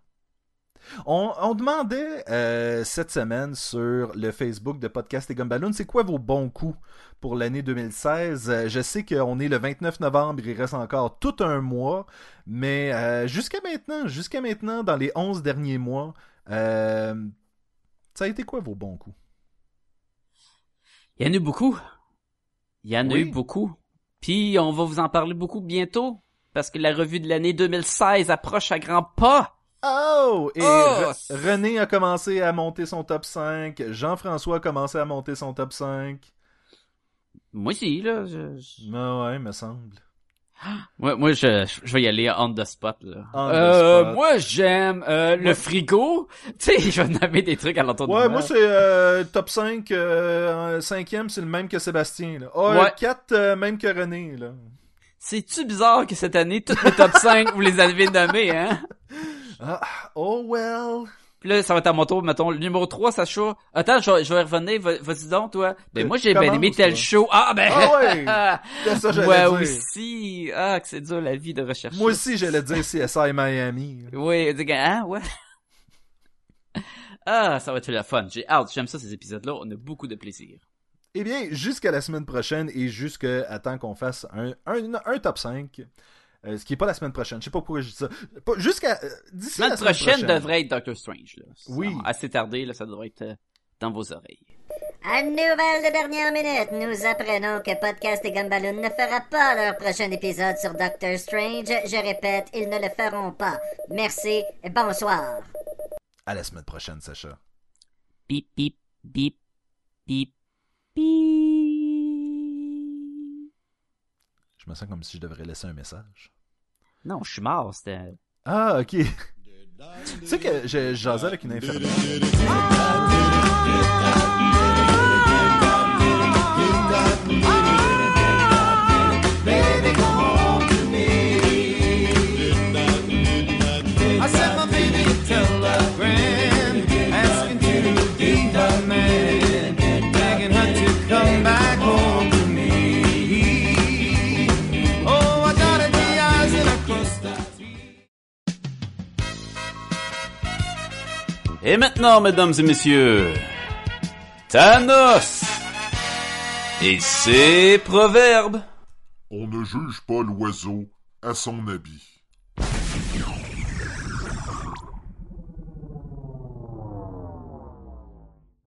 On, on demandait euh, cette semaine sur le Facebook de Podcast et Gumballoon, c'est quoi vos bons coups pour l'année 2016? Euh, je sais qu'on est le 29 novembre, il reste encore tout un mois, mais euh, jusqu'à maintenant, jusqu'à maintenant, dans les 11 derniers mois, euh, ça a été quoi vos bons coups? Il y en a eu beaucoup. Il y en a Oui. eu beaucoup. Puis on va vous en parler beaucoup bientôt, parce que la revue de l'année 2016 approche à grands pas. Oh! Et Oh! Re- René a commencé à monter son top 5, Jean-François a commencé à monter son top 5. Moi aussi, là. Je, je- Ah ouais, me semble. Moi, moi je, je vais y aller on the spot, là. On the euh, spot. Moi, j'aime euh, le Moi- frigo. Tu sais, je vais nommer des trucs à l'entour de Ouais, moi c'est euh, top 5, euh, cinquième, c'est le même que Sébastien. Là. Oh, Ouais. 4, même que René. Là. C'est-tu bizarre que cette année, tous les top 5, vous les avez nommés, hein? Ah, oh well. Puis là, ça va être à mon tour, mettons, le numéro 3, Sacha. Attends, je vais, je vais revenir, va- vas-y donc, toi. Ben, moi, j'ai bien aimé tel show. Ah, ben! Ah ouais! Ça Moi dire. aussi. Ah, que c'est dur, la vie de rechercher. Moi aussi, j'allais dire CSI Miami. Oui, dis hein, ouais. Ah, ça va être la fun. J'ai hâte. J'aime ça, ces épisodes-là. On a beaucoup de plaisir. Eh bien, jusqu'à la semaine prochaine et jusqu'à temps qu'on fasse un, un, un top 5. Euh, ce qui est pas la semaine prochaine. Je sais pas pourquoi je dis ça. Pas- Jusqu'à euh, d'ici La la semaine prochaine devrait être Doctor Strange, là. Oui. Assez tardé, là, ça devrait être euh, dans vos oreilles. À nouvelle de dernière minute, nous apprenons que Podcast et Gumballoon ne fera pas leur prochain épisode sur Doctor Strange. Je répète, ils ne le feront pas. Merci et bonsoir. À la semaine prochaine, Sacha. Bip, bip, bip, bip, bip. Je me sens comme si je devrais laisser un message. Non, je suis mort, c'était... Ah, ok. tu sais que je jasais avec une infirmière. I Et maintenant, mesdames et messieurs, Thanos et ses proverbes. On ne juge pas l'oiseau à son habit.